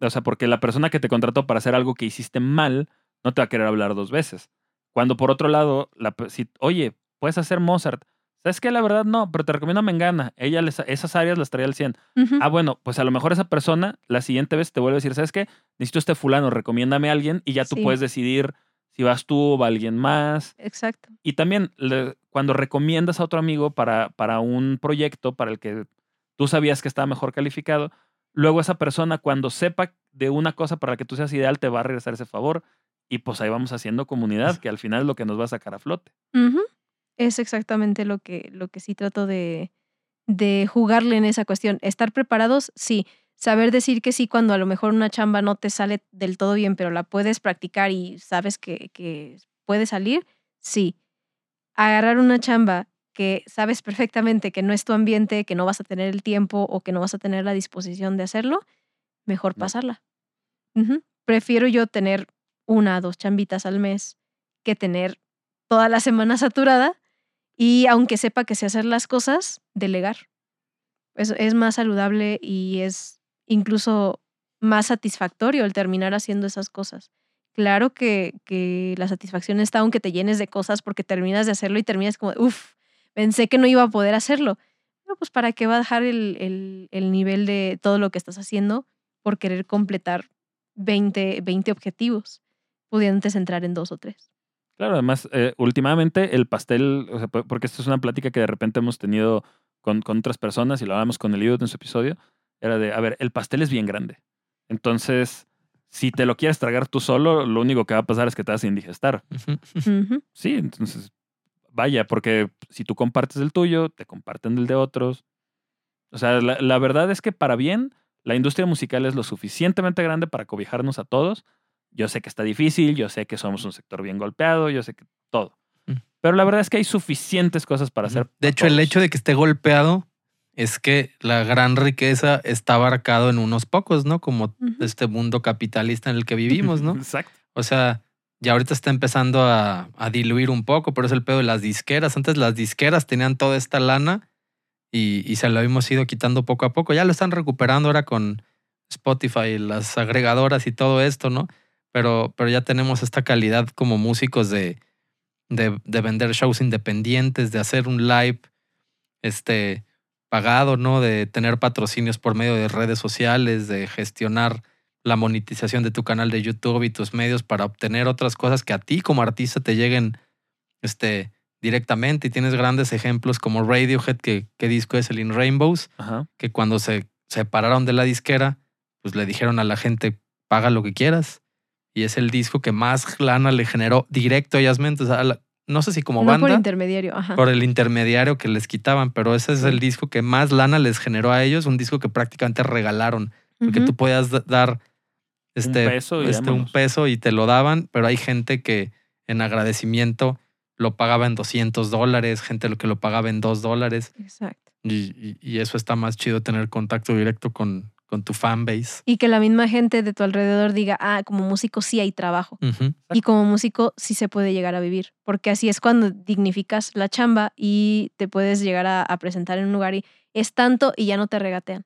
A: O sea, porque la persona que te contrató para hacer algo que hiciste mal no te va a querer hablar dos veces. Cuando por otro lado, la, si, oye, puedes hacer Mozart. ¿Sabes qué? La verdad no, pero te recomiendo a Mengana. Ella les- esas áreas las traía al 100.
C: Ujú.
A: Ah, bueno, pues a lo mejor esa persona la siguiente vez te vuelve a decir, ¿sabes qué? Necesito este fulano, recomiéndame a alguien y ya tú
C: Sí.
A: puedes decidir si vas tú o va alguien más.
C: Exacto.
A: Y también le- cuando recomiendas a otro amigo para, para un proyecto para el que tú sabías que estaba mejor calificado, luego esa persona cuando sepa de una cosa para la que tú seas ideal te va a regresar ese favor y pues ahí vamos haciendo comunidad, que al final es lo que nos va a sacar a flote.
C: Es exactamente lo que, lo que sí trato de, de jugarle en esa cuestión. Estar preparados, sí. Saber decir que sí cuando a lo mejor una chamba no te sale del todo bien, pero la puedes practicar y sabes que, que puede salir, sí. Agarrar una chamba que sabes perfectamente que no es tu ambiente, que no vas a tener el tiempo o que no vas a tener la disposición de hacerlo, mejor
A: No.
C: pasarla. Prefiero yo tener una o dos chambitas al mes que tener toda la semana saturada y aunque sepa que sé hacer las cosas, delegar. Es, es más saludable y es incluso más satisfactorio el terminar haciendo esas cosas. Claro que, la satisfacción está aunque te llenes de cosas porque terminas de hacerlo y terminas como, uff, pensé que no iba a poder hacerlo. Pero pues para qué dejar el, el- el nivel de todo lo que estás haciendo por querer completar 20, 20 objetivos, pudiéndote centrar en dos o tres.
A: Claro, además, eh, últimamente el pastel, o sea, po- porque esto es una plática que de repente hemos tenido con, con otras personas y lo hablamos con el Ido en su episodio, era de, a ver, el pastel es bien grande. Entonces, si te lo quieres tragar tú solo, lo único que va a pasar es que te vas a indigestar. Sí, entonces, vaya, porque si tú compartes el tuyo, te comparten el de otros. O sea, la, la verdad es que para bien, la industria musical es lo suficientemente grande para cobijarnos a todos. Yo sé que está difícil, yo sé que somos un sector bien golpeado, yo sé que todo.
B: Mm.
A: Pero la verdad es que hay suficientes cosas para hacer.
B: De hecho, el hecho de que esté golpeado es que la gran riqueza está abarcado en unos pocos, ¿no? Como
C: Ujú.
B: este mundo capitalista en el que vivimos, ¿no?
A: Exacto.
B: O sea, ya ahorita está empezando a, a diluir un poco, pero es el pedo de las disqueras. Antes las disqueras tenían toda esta lana y, y se lo hemos ido quitando poco a poco. Ya lo están recuperando ahora con Spotify, las agregadoras y todo esto, ¿no? Pero, pero ya tenemos esta calidad como músicos de, de, de vender shows independientes, de hacer un live este, pagado, ¿no? De tener patrocinios por medio de redes sociales, de gestionar la monetización de tu canal de YouTube y tus medios para obtener otras cosas que a ti como artista te lleguen este, directamente. Y tienes grandes ejemplos como Radiohead, que, que disco es el In Rainbows,
A: Ajá.
B: que cuando se separaron de la disquera, pues le dijeron a la gente, paga lo que quieras. Y es el disco que más lana le generó directo a Yasmin. O sea, a la- no sé si como
C: no por
B: banda,
C: intermediario, ajá.
B: por el intermediario que les quitaban, pero ese es el disco que más lana les generó a ellos, un disco que prácticamente regalaron, porque tú podías da- dar este,
A: peso y
B: este, un peso y te lo daban, pero hay gente que en agradecimiento lo pagaba en 200 dólares, gente lo que lo pagaba en 2 dólares,
C: Exacto.
B: y, y- y eso está más chido tener contacto directo con, con tu fanbase.
C: Y que la misma gente de tu alrededor diga, ah, como músico sí hay trabajo. Y como músico sí se puede llegar a vivir, porque así es cuando dignificas la chamba y te puedes llegar a, a presentar en un lugar y es tanto y ya no te regatean.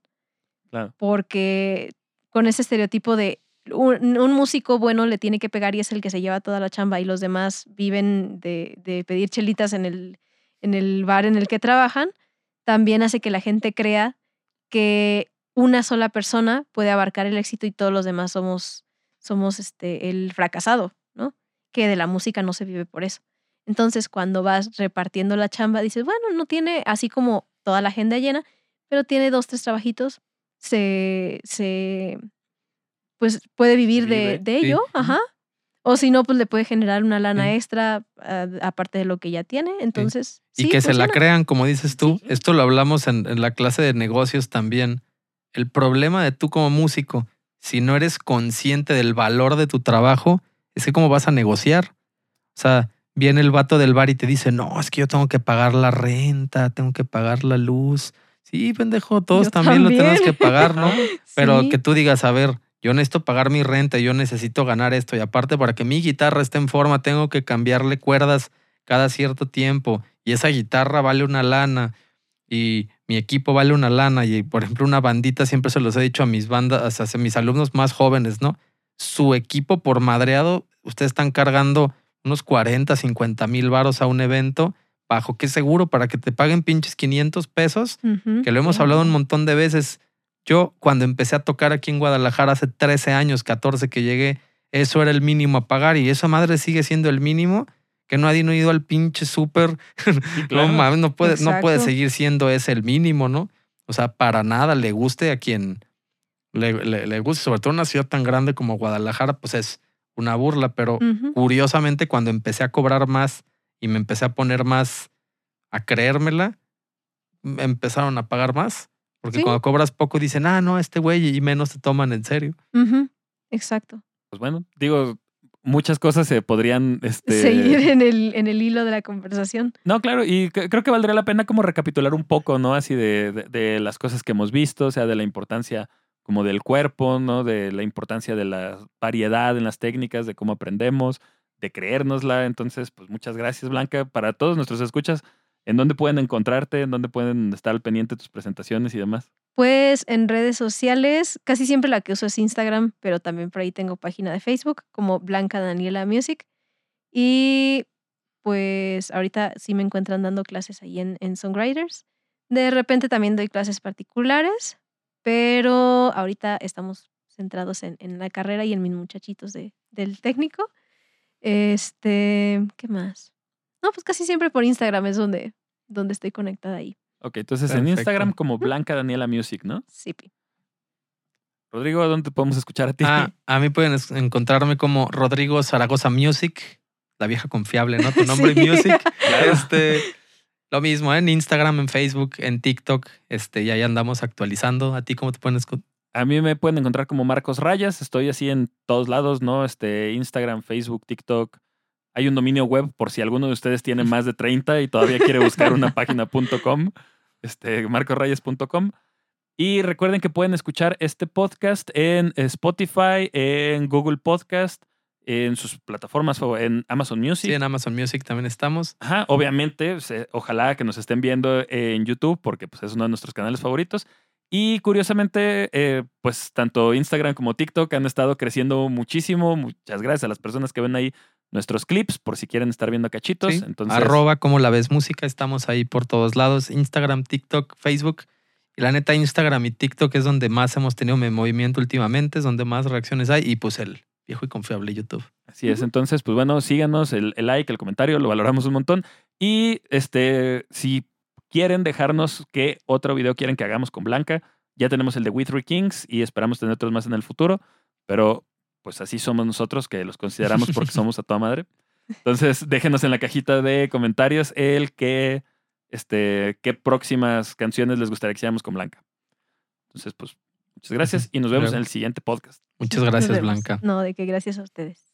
A: Claro.
C: Porque con ese estereotipo de un, un músico bueno le tiene que pegar y es el que se lleva toda la chamba y los demás viven de, de pedir chelitas en el, en el bar en el que trabajan, también hace que la gente crea que una sola persona puede abarcar el éxito y todos los demás somos, somos este, el fracasado, ¿no? Que de la música no se vive por eso. Entonces, cuando vas repartiendo la chamba, dices, bueno, no tiene así como toda la agenda llena, pero tiene dos, tres trabajitos, se, se pues puede vivir de,
A: Vive,
C: de
B: sí.
C: ello, ajá. O si no, pues le puede generar una lana
B: Sí.
C: extra ah, aparte de lo que ya tiene. Entonces,
B: Y
C: sí,
B: que se la crean, como dices tú. Esto lo hablamos en, en la clase de negocios también. El problema de tú como músico, si no eres consciente del valor de tu trabajo, es que cómo vas a negociar. O sea, viene el vato del bar y te dice, no, es que yo tengo que pagar la renta, tengo que pagar la luz. Sí, pendejo, todos
C: Yo
B: también, lo tenemos
C: también.
B: que pagar, ¿no? Pero que tú digas, a ver, yo necesito pagar mi renta, yo necesito ganar esto. Y aparte, para que mi guitarra esté en forma, tengo que cambiarle cuerdas cada cierto tiempo. Y esa guitarra vale una lana. Y mi equipo vale una lana. Y, por ejemplo, una bandita, siempre se los he dicho a mis bandas, a mis alumnos más jóvenes, ¿no? Su equipo por madreado, ustedes están cargando unos 40, 50 mil varos a un evento. ¿Bajo qué seguro? Para que te paguen pinches 500 pesos que lo hemos hablado un montón de veces. Yo cuando empecé a tocar aquí en Guadalajara hace 13 años, 14 que llegué, eso era el mínimo a pagar y esa madre sigue siendo el mínimo. Que nadie no ha ido al pinche súper.
A: claro.
B: No mames, no puede, no puede seguir siendo ese el mínimo, ¿no? O sea, para nada le guste a quien le, le- le guste, sobre todo en una ciudad tan grande como Guadalajara, pues es una burla, pero curiosamente cuando empecé a cobrar más y me empecé a poner más a creérmela, me empezaron a pagar más. Porque
C: Sí.
B: cuando cobras poco dicen, ah, no, este güey, y menos te toman en serio.
C: Exacto.
A: Pues bueno, digo, muchas cosas se podrían este,
C: Seguir en el, en el hilo de la conversación.
A: No, claro, y creo que valdría la pena como recapitular un poco, ¿no? Así de, de- de las cosas que hemos visto, o sea, de la importancia como del cuerpo, ¿no? De la importancia de la variedad en las técnicas, de cómo aprendemos, de creérnosla. Entonces, pues muchas gracias, Blanca. Para todos nuestros escuchas, ¿en dónde pueden encontrarte? ¿En dónde pueden estar al pendiente de tus presentaciones y demás?
C: Pues en redes sociales, casi siempre la que uso es Instagram, pero también por ahí tengo página de Facebook como Blanca Daniela Music. Y pues ahorita sí me encuentran dando clases ahí en, en Songwriters. De repente también doy clases particulares, pero ahorita estamos centrados en, en la carrera y en mis muchachitos de, del técnico. Este, ¿qué más? No, pues casi siempre por Instagram es donde, donde estoy conectada ahí.
A: Ok, entonces en. Instagram como Blanca Daniela Music, ¿no?
C: Sí.
A: Rodrigo, ¿dónde podemos escuchar a ti?
B: Ah, a mí pueden encontrarme como Rodrigo Zaragoza Music, la vieja confiable, ¿no? Tu nombre
C: Sí.
B: Music. Este, lo mismo, ¿eh? en Instagram, en Facebook, en TikTok, este, y ahí andamos actualizando. ¿A ti cómo te pueden escu-
A: A mí me pueden encontrar como Marcos Rayas. Estoy así en todos lados, ¿no? Este, Instagram, Facebook, TikTok. Hay un dominio web por si alguno de ustedes tiene más de 30 y todavía quiere buscar una página.com, este, marcosrayas.com. Y recuerden que pueden escuchar este podcast en Spotify, en Google Podcast, en sus plataformas, o en Amazon Music.
B: Sí, en Amazon Music también estamos.
A: Ajá, obviamente, ojalá que nos estén viendo en YouTube, porque pues, es uno de nuestros canales favoritos. Y curiosamente, eh, pues tanto Instagram como TikTok han estado creciendo muchísimo. Muchas gracias a las personas que ven ahí nuestros clips, por si quieren estar viendo cachitos.
B: Sí,
A: Entonces,
B: Arroba como la ves música, estamos ahí por todos lados. Instagram, TikTok, Facebook. Y la neta, Instagram y TikTok es donde más hemos tenido movimiento últimamente, es donde más reacciones hay. Y pues el viejo y confiable YouTube.
A: Así es, entonces, pues bueno, síganos, el, el like, el comentario, lo valoramos un montón. Y este, si quieren dejarnos qué otro video quieren que hagamos con Blanca, ya tenemos el de We Three Kings y esperamos tener otros más en el futuro, pero pues así somos nosotros, que los consideramos porque somos a toda madre. Entonces, déjenos en la cajita de comentarios el que, este, qué próximas canciones les gustaría que hiciéramos con Blanca. Entonces, pues, muchas gracias y nos vemos en el siguiente podcast.
B: Muchas gracias. Blanca.
C: No, de que gracias a ustedes.